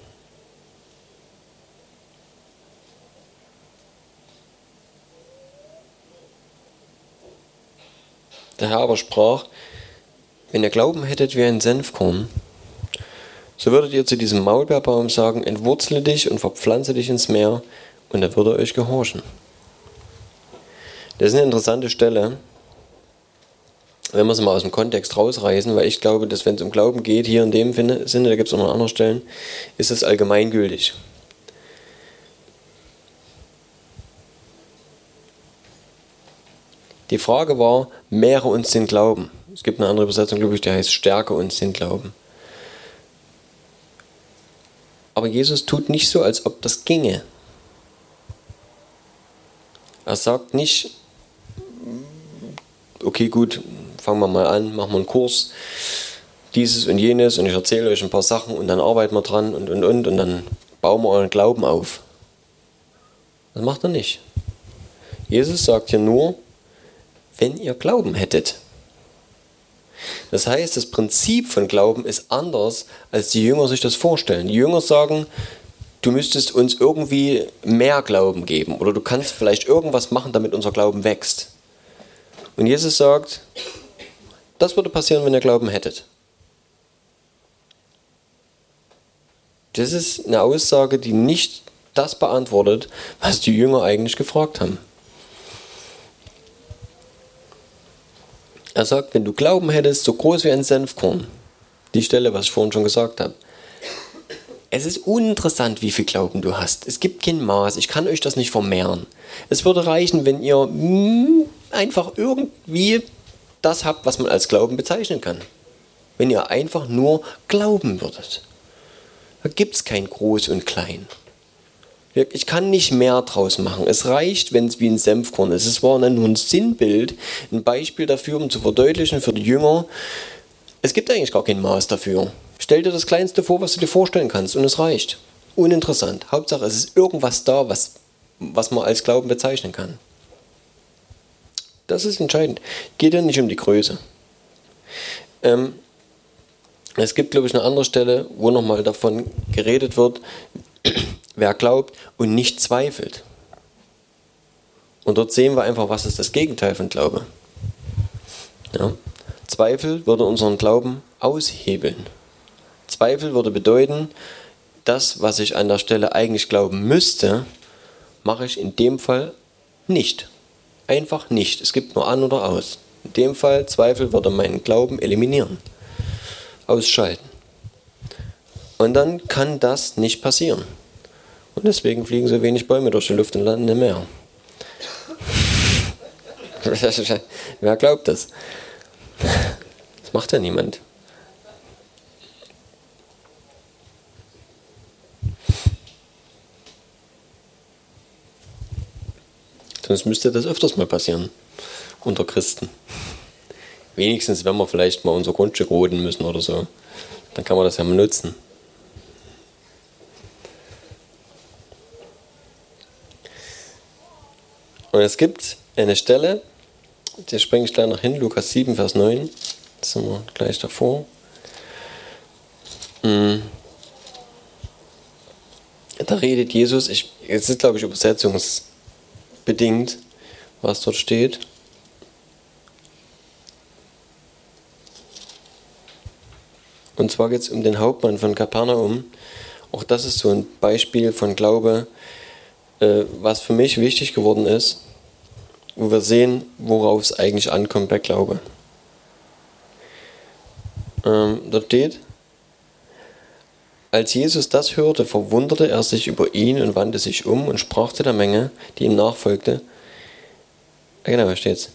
A: Der Herr aber sprach, wenn ihr Glauben hättet wie ein Senfkorn, so würdet ihr zu diesem Maulbeerbaum sagen, entwurzle dich und verpflanze dich ins Meer, und er würde euch gehorchen. Das ist eine interessante Stelle, wenn wir es mal aus dem Kontext rausreißen, weil ich glaube, dass wenn es um Glauben geht, hier in dem Sinne, da gibt es auch noch andere Stellen, ist es allgemeingültig. Die Frage war, mehre uns den Glauben. Es gibt eine andere Übersetzung, glaube ich, die heißt, stärke uns den Glauben. Aber Jesus tut nicht so, als ob das ginge. Er sagt nicht, okay, gut, fangen wir mal an, machen wir einen Kurs, dieses und jenes und ich erzähle euch ein paar Sachen und dann arbeiten wir dran und und und und dann bauen wir euren Glauben auf. Das macht er nicht. Jesus sagt hier nur, wenn ihr Glauben hättet. Das heißt, das Prinzip von Glauben ist anders, als die Jünger sich das vorstellen. Die Jünger sagen, du müsstest uns irgendwie mehr Glauben geben oder du kannst vielleicht irgendwas machen, damit unser Glauben wächst. Und Jesus sagt, das würde passieren, wenn ihr Glauben hättet. Das ist eine Aussage, die nicht das beantwortet, was die Jünger eigentlich gefragt haben. Er sagt, wenn du Glauben hättest, so groß wie ein Senfkorn, die Stelle, was ich vorhin schon gesagt habe, es ist uninteressant, wie viel Glauben du hast. Es gibt kein Maß. Ich kann euch das nicht vermehren. Es würde reichen, wenn ihr mm, einfach irgendwie das habt, was man als Glauben bezeichnen kann. Wenn ihr einfach nur glauben würdet. Da gibt es kein Groß und Klein. Ich kann nicht mehr draus machen. Es reicht, wenn es wie ein Senfkorn ist. Es war nur ein Sinnbild, ein Beispiel dafür, um zu verdeutlichen für die Jünger, es gibt eigentlich gar kein Maß dafür. Stell dir das Kleinste vor, was du dir vorstellen kannst und es reicht. Uninteressant. Hauptsache, es ist irgendwas da, was, was man als Glauben bezeichnen kann. Das ist entscheidend. Geht ja nicht um die Größe. Ähm, es gibt, glaube ich, eine andere Stelle, wo nochmal davon geredet wird, wer glaubt und nicht zweifelt. Und dort sehen wir einfach, was ist das Gegenteil von Glaube. Ja. Zweifel würde unseren Glauben aushebeln. Zweifel würde bedeuten, das, was ich an der Stelle eigentlich glauben müsste, mache ich in dem Fall nicht. Einfach nicht. Es gibt nur an oder aus. In dem Fall Zweifel würde meinen Glauben eliminieren. Ausschalten. Und dann kann das nicht passieren. Und deswegen fliegen so wenig Bäume durch die Luft und landen im Meer. Wer glaubt das? Das macht ja niemand. Sonst müsste das öfters mal passieren unter Christen. Wenigstens, wenn wir vielleicht mal unser Grundstück roden müssen oder so, dann kann man das ja mal nutzen. Und es gibt eine Stelle, die springe ich gleich noch hin, Lukas 7, Vers 9. Das sind wir gleich davor. Hm. Da redet Jesus, ich, jetzt ist glaube ich übersetzungsbedingt, was dort steht. Und zwar geht es um den Hauptmann von Kapernaum. Auch das ist so ein Beispiel von Glaube, was für mich wichtig geworden ist, wo wir sehen, worauf es eigentlich ankommt bei Glaube. Ähm, dort steht, als Jesus das hörte, verwunderte er sich über ihn und wandte sich um und sprach zu der Menge, die ihm nachfolgte. Genau, da steht's.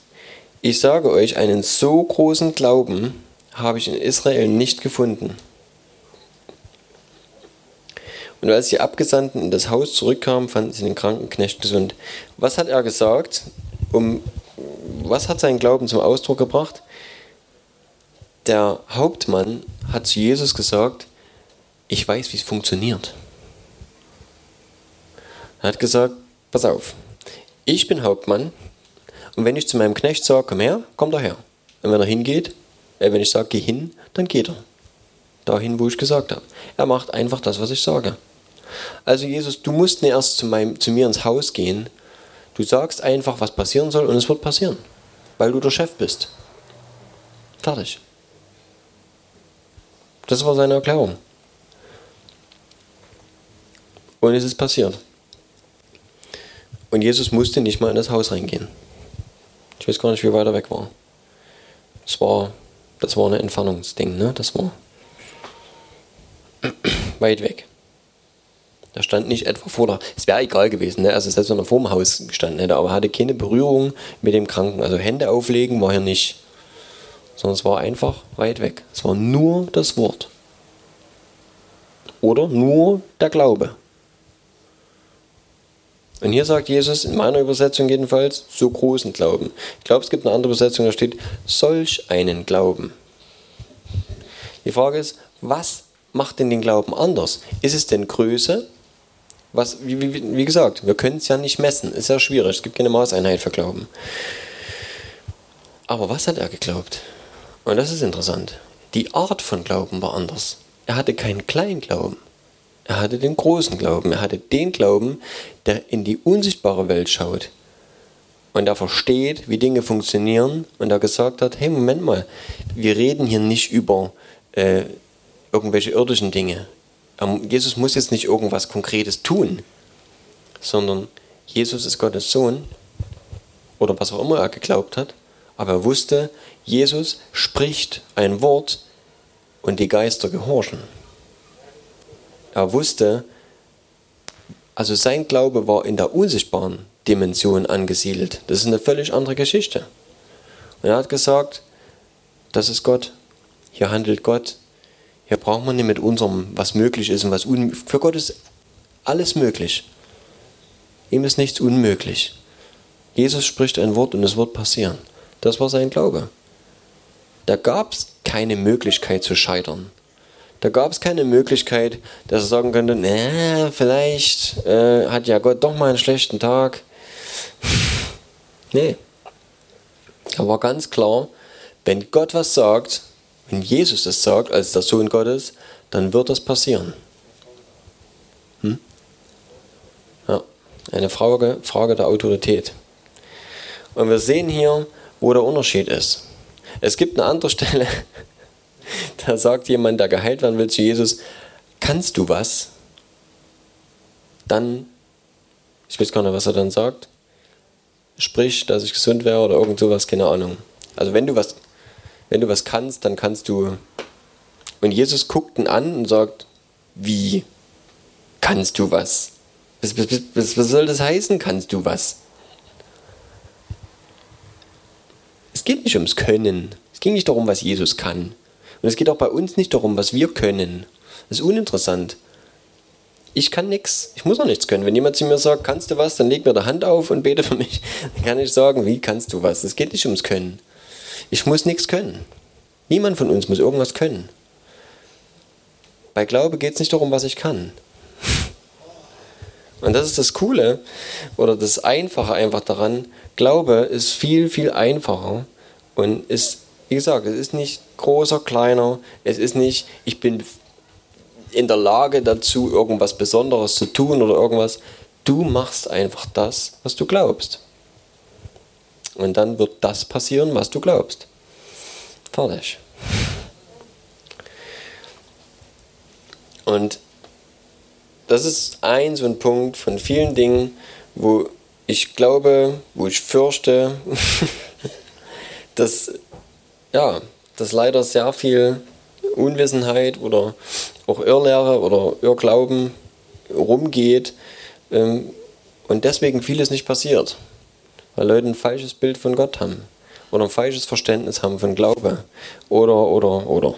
A: Ich sage euch, einen so großen Glauben habe ich in Israel nicht gefunden. Und als die Abgesandten in das Haus zurückkamen, fanden sie den kranken Knecht gesund. Was hat er gesagt? Um, was hat sein Glauben zum Ausdruck gebracht? Der Hauptmann hat zu Jesus gesagt, ich weiß, wie es funktioniert. Er hat gesagt, pass auf, ich bin Hauptmann und wenn ich zu meinem Knecht sage, komm her, kommt er her. Und wenn er hingeht, äh, wenn ich sage, geh hin, dann geht er. Dahin, wo ich gesagt habe. Er macht einfach das, was ich sage. Also Jesus, du musst nicht erst zu, meinem, zu mir ins Haus gehen. Du sagst einfach, was passieren soll und es wird passieren. Weil du der Chef bist. Fertig. Das war seine Erklärung. Und es ist passiert. Und Jesus musste nicht mal in das Haus reingehen. Ich weiß gar nicht, wie weit er weg war. Es war das war ein Entfernungsding, ne? Das war weit weg. Da stand nicht etwa vor der. Es wäre egal gewesen, ne? Also selbst wenn er vor dem Haus gestanden hätte, aber er hatte keine Berührung mit dem Kranken. Also Hände auflegen war hier nicht. Sondern es war einfach weit weg. Es war nur das Wort. Oder nur der Glaube. Und hier sagt Jesus, in meiner Übersetzung jedenfalls, so großen Glauben. Ich glaube, es gibt eine andere Übersetzung, da steht, solch einen Glauben. Die Frage ist, was macht denn den Glauben anders? Ist es denn Größe? Was, wie, wie, wie gesagt, wir können es ja nicht messen. Ist ja schwierig. Es gibt keine Maßeinheit für Glauben. Aber was hat er geglaubt? Und das ist interessant. Die Art von Glauben war anders. Er hatte keinen Kleinglauben. Er hatte den großen Glauben. Er hatte den Glauben, der in die unsichtbare Welt schaut. Und er versteht, wie Dinge funktionieren. Und er gesagt hat, hey, Moment mal, wir reden hier nicht über äh, irgendwelche irdischen Dinge. Ähm, Jesus muss jetzt nicht irgendwas Konkretes tun, sondern Jesus ist Gottes Sohn oder was auch immer er geglaubt hat. Aber er wusste, Jesus spricht ein Wort und die Geister gehorchen. Er wusste, also sein Glaube war in der unsichtbaren Dimension angesiedelt. Das ist eine völlig andere Geschichte. Und er hat gesagt, das ist Gott. Hier handelt Gott. Hier braucht man nicht mit unserem, was möglich ist und was unmöglich. Für Gott ist alles möglich. Ihm ist nichts unmöglich. Jesus spricht ein Wort und es wird passieren. Das war sein Glaube. Da gab es keine Möglichkeit zu scheitern. Da gab es keine Möglichkeit, dass er sagen könnte, na, vielleicht äh, hat ja Gott doch mal einen schlechten Tag. nee. Da war ganz klar, wenn Gott was sagt, wenn Jesus das sagt, als der Sohn Gottes, dann wird das passieren. Hm? Ja, eine Frage, Frage der Autorität. Und wir sehen hier, wo der Unterschied ist. Es gibt eine andere Stelle, da sagt jemand, der geheilt werden will zu Jesus, kannst du was? Dann, ich weiß gar nicht, was er dann sagt, sprich, dass ich gesund wäre oder irgend sowas, keine Ahnung. Also wenn du was, wenn du was kannst, dann kannst du. Und Jesus guckt ihn an und sagt, wie kannst du was? Was, was, was, was soll das heißen, kannst du was? Es geht nicht ums Können. Es ging nicht darum, was Jesus kann. Und es geht auch bei uns nicht darum, was wir können. Das ist uninteressant. Ich kann nichts. Ich muss auch nichts können. Wenn jemand zu mir sagt, kannst du was, dann leg mir die Hand auf und bete für mich. Dann kann ich sagen, wie kannst du was? Es geht nicht ums Können. Ich muss nichts können. Niemand von uns muss irgendwas können. Bei Glaube geht es nicht darum, was ich kann. Und das ist das Coole oder das Einfache einfach daran. Glaube ist viel, viel einfacher und ist, wie gesagt, es ist nicht großer, kleiner, es ist nicht, ich bin in der Lage dazu, irgendwas Besonderes zu tun oder irgendwas. Du machst einfach das, was du glaubst. Und dann wird das passieren, was du glaubst. Fertig. Und das ist ein so ein Punkt von vielen Dingen, wo ich glaube, wo ich fürchte, dass, ja, dass leider sehr viel Unwissenheit oder auch Irrlehre oder Irrglauben rumgeht ähm, und deswegen vieles nicht passiert, weil Leute ein falsches Bild von Gott haben oder ein falsches Verständnis haben von Glaube oder oder oder.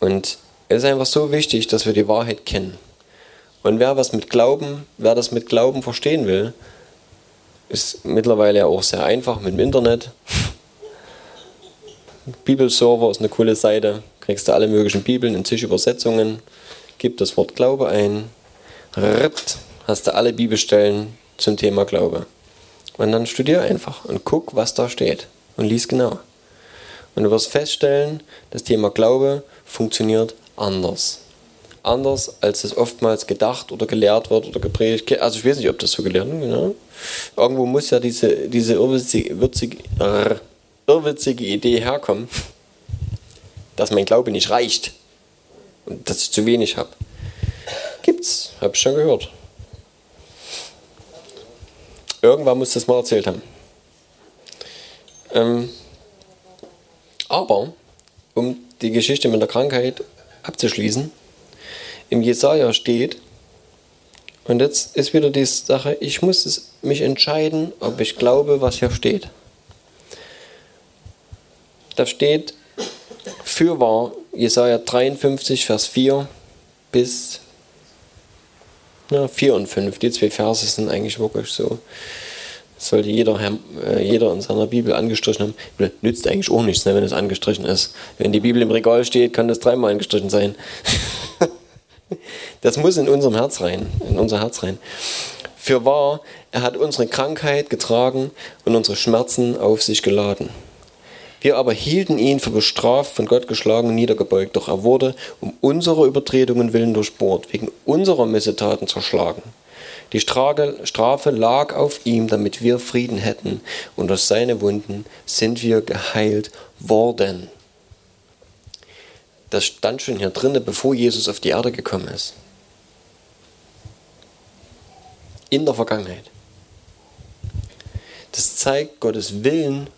A: Und es ist einfach so wichtig, dass wir die Wahrheit kennen. Und wer was mit Glauben, wer das mit Glauben verstehen will, ist mittlerweile auch sehr einfach mit dem Internet. Bibelserver ist eine coole Seite. Kriegst du alle möglichen Bibeln in zig Übersetzungen. Gib das Wort Glaube ein. Rippt, hast du alle Bibelstellen zum Thema Glaube. Und dann studier einfach und guck, was da steht. Und lies genau. Und du wirst feststellen, das Thema Glaube funktioniert anders anders, als es oftmals gedacht oder gelehrt wird oder gepredigt. Also ich weiß nicht, ob das so gelehrt wird. Genau. Irgendwo muss ja diese, diese irrwitzige, witzige, irrwitzige Idee herkommen, dass mein Glaube nicht reicht und dass ich zu wenig habe. Gibt's, habe ich schon gehört. Irgendwann muss das mal erzählt haben. Ähm, aber, um die Geschichte mit der Krankheit abzuschließen, im Jesaja steht, und jetzt ist wieder die Sache, ich muss mich entscheiden, ob ich glaube, was hier steht. Da steht, fürwahr, Jesaja 53, Vers 4 bis ja, 4 und 5. Die zwei Verse sind eigentlich wirklich so. sollte jeder, äh, jeder in seiner Bibel angestrichen haben. Nützt eigentlich auch nichts, ne, wenn es angestrichen ist. Wenn die Bibel im Regal steht, kann das dreimal angestrichen sein. Das muss in unserem Herz rein, in unser Herz rein. Für wahr, er hat unsere Krankheit getragen und unsere Schmerzen auf sich geladen. Wir aber hielten ihn für bestraft, von Gott geschlagen und niedergebeugt, doch er wurde um unsere Übertretungen willen durchbohrt, wegen unserer Missetaten zerschlagen. Die Strafe lag auf ihm, damit wir Frieden hätten, und durch seine Wunden sind wir geheilt worden. Das stand schon hier drinne, bevor Jesus auf die Erde gekommen ist. In der Vergangenheit. Das zeigt Gottes Willen,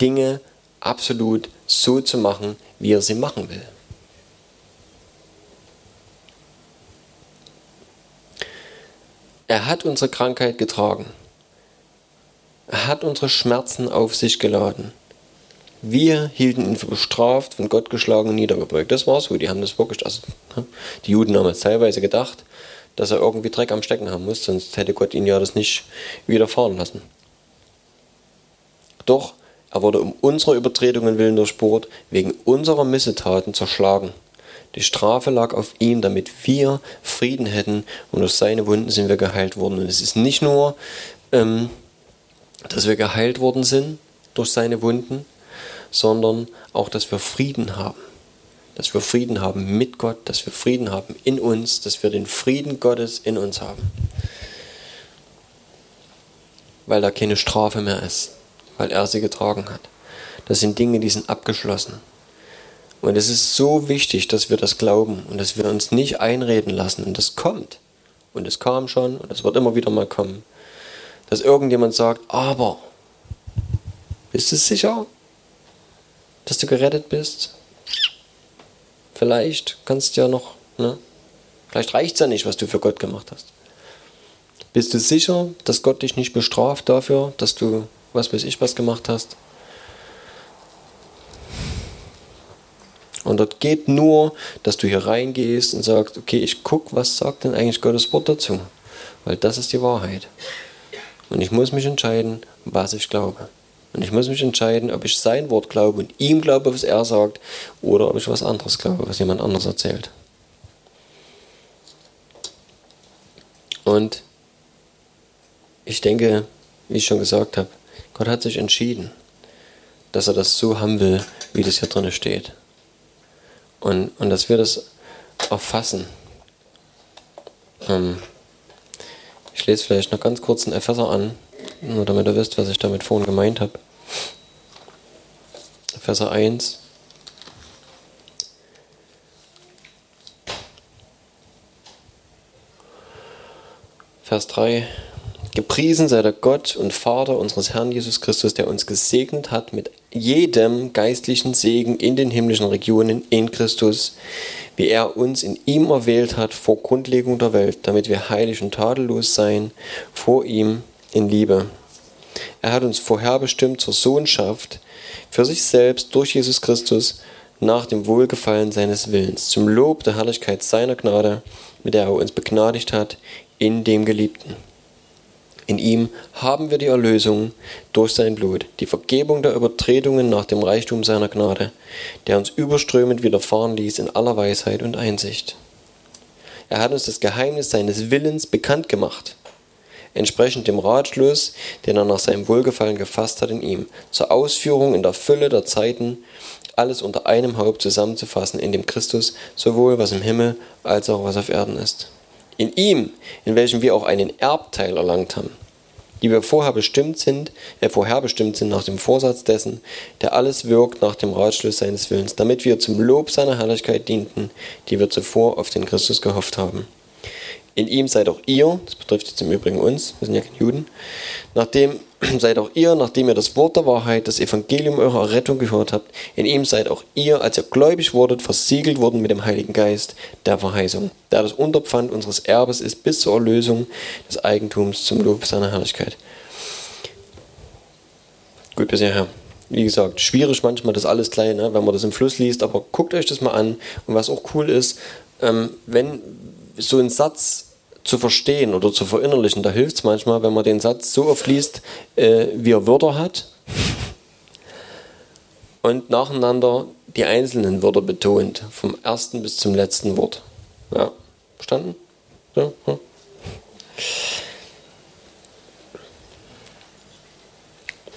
A: Dinge absolut so zu machen, wie er sie machen will. Er hat unsere Krankheit getragen. Er hat unsere Schmerzen auf sich geladen. Wir hielten ihn für bestraft, von Gott geschlagen und niedergebeugt. Das war so. Die haben das wirklich, also ne, die Juden haben es teilweise gedacht, dass er irgendwie Dreck am Stecken haben muss, sonst hätte Gott ihn ja das nicht widerfahren lassen. Doch er wurde um unserer Übertretungen willen durchbohrt, wegen unserer Missetaten zerschlagen. Die Strafe lag auf ihm, damit wir Frieden hätten und durch seine Wunden sind wir geheilt worden. Und es ist nicht nur, ähm, dass wir geheilt worden sind durch seine Wunden, sondern auch, dass wir Frieden haben. Dass wir Frieden haben mit Gott, dass wir Frieden haben in uns, dass wir den Frieden Gottes in uns haben. Weil da keine Strafe mehr ist, weil er sie getragen hat. Das sind Dinge, die sind abgeschlossen. Und es ist so wichtig, dass wir das glauben und dass wir uns nicht einreden lassen. Und das kommt. Und es kam schon und es wird immer wieder mal kommen. Dass irgendjemand sagt, aber, bist du sicher, dass du gerettet bist? Vielleicht kannst du ja noch, ne? Vielleicht reicht es ja nicht, was du für Gott gemacht hast. Bist du sicher, dass Gott dich nicht bestraft dafür, dass du was weiß ich was gemacht hast? Und dort geht nur, dass du hier reingehst und sagst, okay, ich gucke, was sagt denn eigentlich Gottes Wort dazu? Weil das ist die Wahrheit. Und ich muss mich entscheiden, was ich glaube. Und ich muss mich entscheiden, ob ich sein Wort glaube und ihm glaube, was er sagt, oder ob ich was anderes glaube, was jemand anderes erzählt. Und ich denke, wie ich schon gesagt habe, Gott hat sich entschieden, dass er das so haben will, wie das hier drin steht. Und, und dass wir das erfassen. Ähm, ich lese vielleicht noch ganz kurz einen Epheser an, nur damit ihr wisst, was ich damit vorhin gemeint habe. Epheser 1. Vers 3. Gepriesen sei der Gott und Vater unseres Herrn Jesus Christus, der uns gesegnet hat mit jedem geistlichen Segen in den himmlischen Regionen in Christus, wie er uns in ihm erwählt hat vor Grundlegung der Welt, damit wir heilig und tadellos seien vor ihm in Liebe. Er hat uns vorherbestimmt zur Sohnschaft für sich selbst durch Jesus Christus nach dem Wohlgefallen seines Willens, zum Lob der Herrlichkeit seiner Gnade, mit der er uns begnadigt hat in dem Geliebten. In ihm haben wir die Erlösung durch sein Blut, die Vergebung der Übertretungen nach dem Reichtum seiner Gnade, der uns überströmend widerfahren ließ in aller Weisheit und Einsicht. Er hat uns das Geheimnis seines Willens bekannt gemacht, entsprechend dem Ratschluss, den er nach seinem Wohlgefallen gefasst hat in ihm, zur Ausführung in der Fülle der Zeiten, alles unter einem Haupt zusammenzufassen, in dem Christus sowohl was im Himmel als auch was auf Erden ist. In ihm, in welchem wir auch einen Erbteil erlangt haben, die wir vorher bestimmt sind, äh, vorherbestimmt sind nach dem Vorsatz dessen, der alles wirkt nach dem Ratschluss seines Willens, damit wir zum Lob seiner Herrlichkeit dienten, die wir zuvor auf den Christus gehofft haben. In ihm seid auch ihr, das betrifft jetzt im Übrigen uns, wir sind ja keine Juden, nachdem seid auch ihr, nachdem ihr das Wort der Wahrheit, das Evangelium eurer Rettung gehört habt, in ihm seid auch ihr, als ihr gläubig wurdet, versiegelt worden mit dem Heiligen Geist der Verheißung, der das Unterpfand unseres Erbes ist bis zur Erlösung des Eigentums zum Lob seiner Herrlichkeit. Gut, bis hierher. Wie gesagt, schwierig manchmal das alles klein, ne, wenn man das im Fluss liest, aber guckt euch das mal an. Und was auch cool ist, ähm, wenn so ein Satz zu verstehen oder zu verinnerlichen. Da hilft es manchmal, wenn man den Satz so oft liest, äh, wie er Wörter hat und nacheinander die einzelnen Wörter betont, vom ersten bis zum letzten Wort. Ja, verstanden? Ja, ja.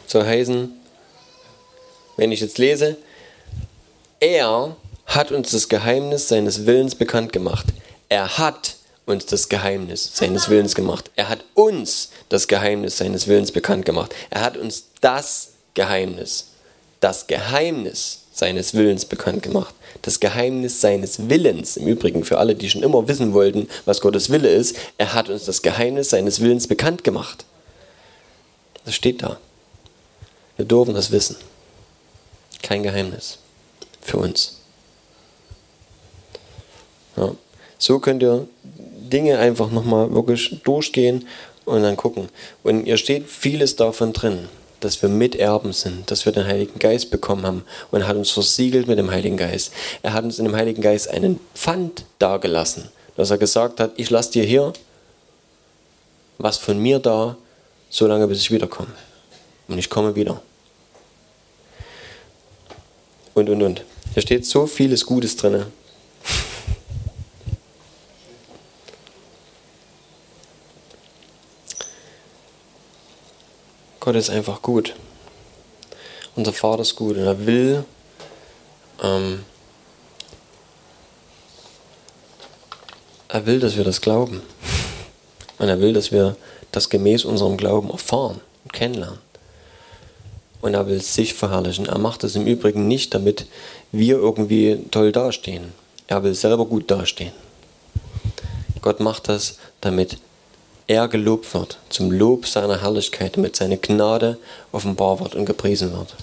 A: So heißen, wenn ich jetzt lese, er hat uns das Geheimnis seines Willens bekannt gemacht. Er hat uns das Geheimnis seines Willens gemacht. Er hat uns das Geheimnis seines Willens bekannt gemacht. Er hat uns das Geheimnis, das Geheimnis seines Willens bekannt gemacht. Das Geheimnis seines Willens, im Übrigen für alle, die schon immer wissen wollten, was Gottes Wille ist, er hat uns das Geheimnis seines Willens bekannt gemacht. Das steht da. Wir dürfen das wissen. Kein Geheimnis für uns. Ja. So könnt ihr Dinge einfach nochmal wirklich durchgehen und dann gucken. Und ihr steht vieles davon drin, dass wir Miterben sind, dass wir den Heiligen Geist bekommen haben und hat uns versiegelt mit dem Heiligen Geist. Er hat uns in dem Heiligen Geist einen Pfand dargelassen. Dass er gesagt hat, ich lasse dir hier was von mir da, so lange bis ich wiederkomme. Und ich komme wieder. Und, und, und. Hier steht so vieles Gutes drin. Gott ist einfach gut. Unser Vater ist gut und er will, ähm, er will, dass wir das glauben. Und er will, dass wir das gemäß unserem Glauben erfahren und kennenlernen. Und er will sich verherrlichen. Er macht das im Übrigen nicht, damit wir irgendwie toll dastehen. Er will selber gut dastehen. Gott macht das, damit er gelobt wird, zum Lob seiner Herrlichkeit, damit seine Gnade offenbar wird und gepriesen wird.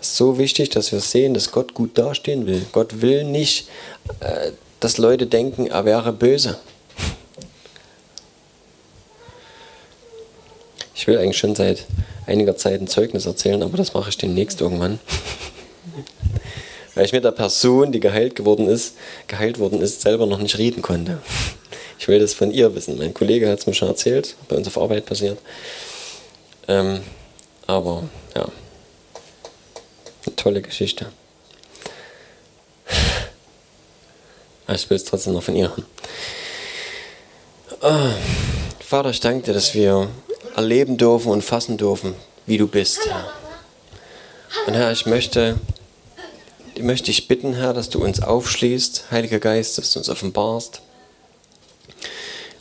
A: Es ist so wichtig, dass wir sehen, dass Gott gut dastehen will. Gott will nicht, äh, dass Leute denken, er wäre böse. Ich will eigentlich schon seit einiger Zeit ein Zeugnis erzählen, aber das mache ich demnächst irgendwann. Weil ich mit der Person, die geheilt geworden ist, geheilt worden ist, selber noch nicht reden konnte. Ich will das von ihr wissen. Mein Kollege hat es mir schon erzählt, bei uns auf Arbeit passiert. Ähm, aber ja, eine tolle Geschichte. Ich will es trotzdem noch von ihr hören. Oh, Vater, ich danke dir, dass wir erleben dürfen und fassen dürfen, wie du bist, Herr. Und Herr, ich möchte, ich möchte dich bitten, Herr, dass du uns aufschließt, Heiliger Geist, dass du uns offenbarst,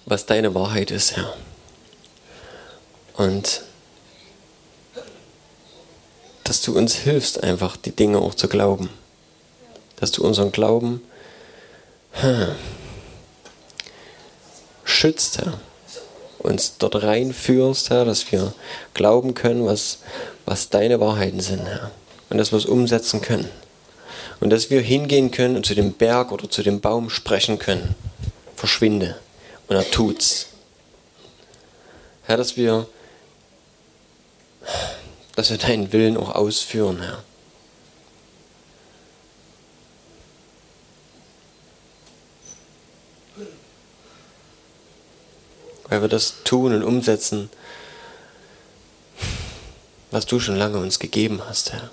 A: was deine Wahrheit ist, Herr. Und dass du uns hilfst, einfach die Dinge auch zu glauben. Dass du unseren Glauben hm, schützt, Herr. Uns dort reinführst, Herr, dass wir glauben können, was, was deine Wahrheiten sind, Herr. Und dass wir es umsetzen können. Und dass wir hingehen können und zu dem Berg oder zu dem Baum sprechen können. Verschwinde. Und er tut's. Herr, dass wir, dass wir deinen Willen auch ausführen, Herr. Weil wir das tun und umsetzen, was du schon lange uns gegeben hast, Herr.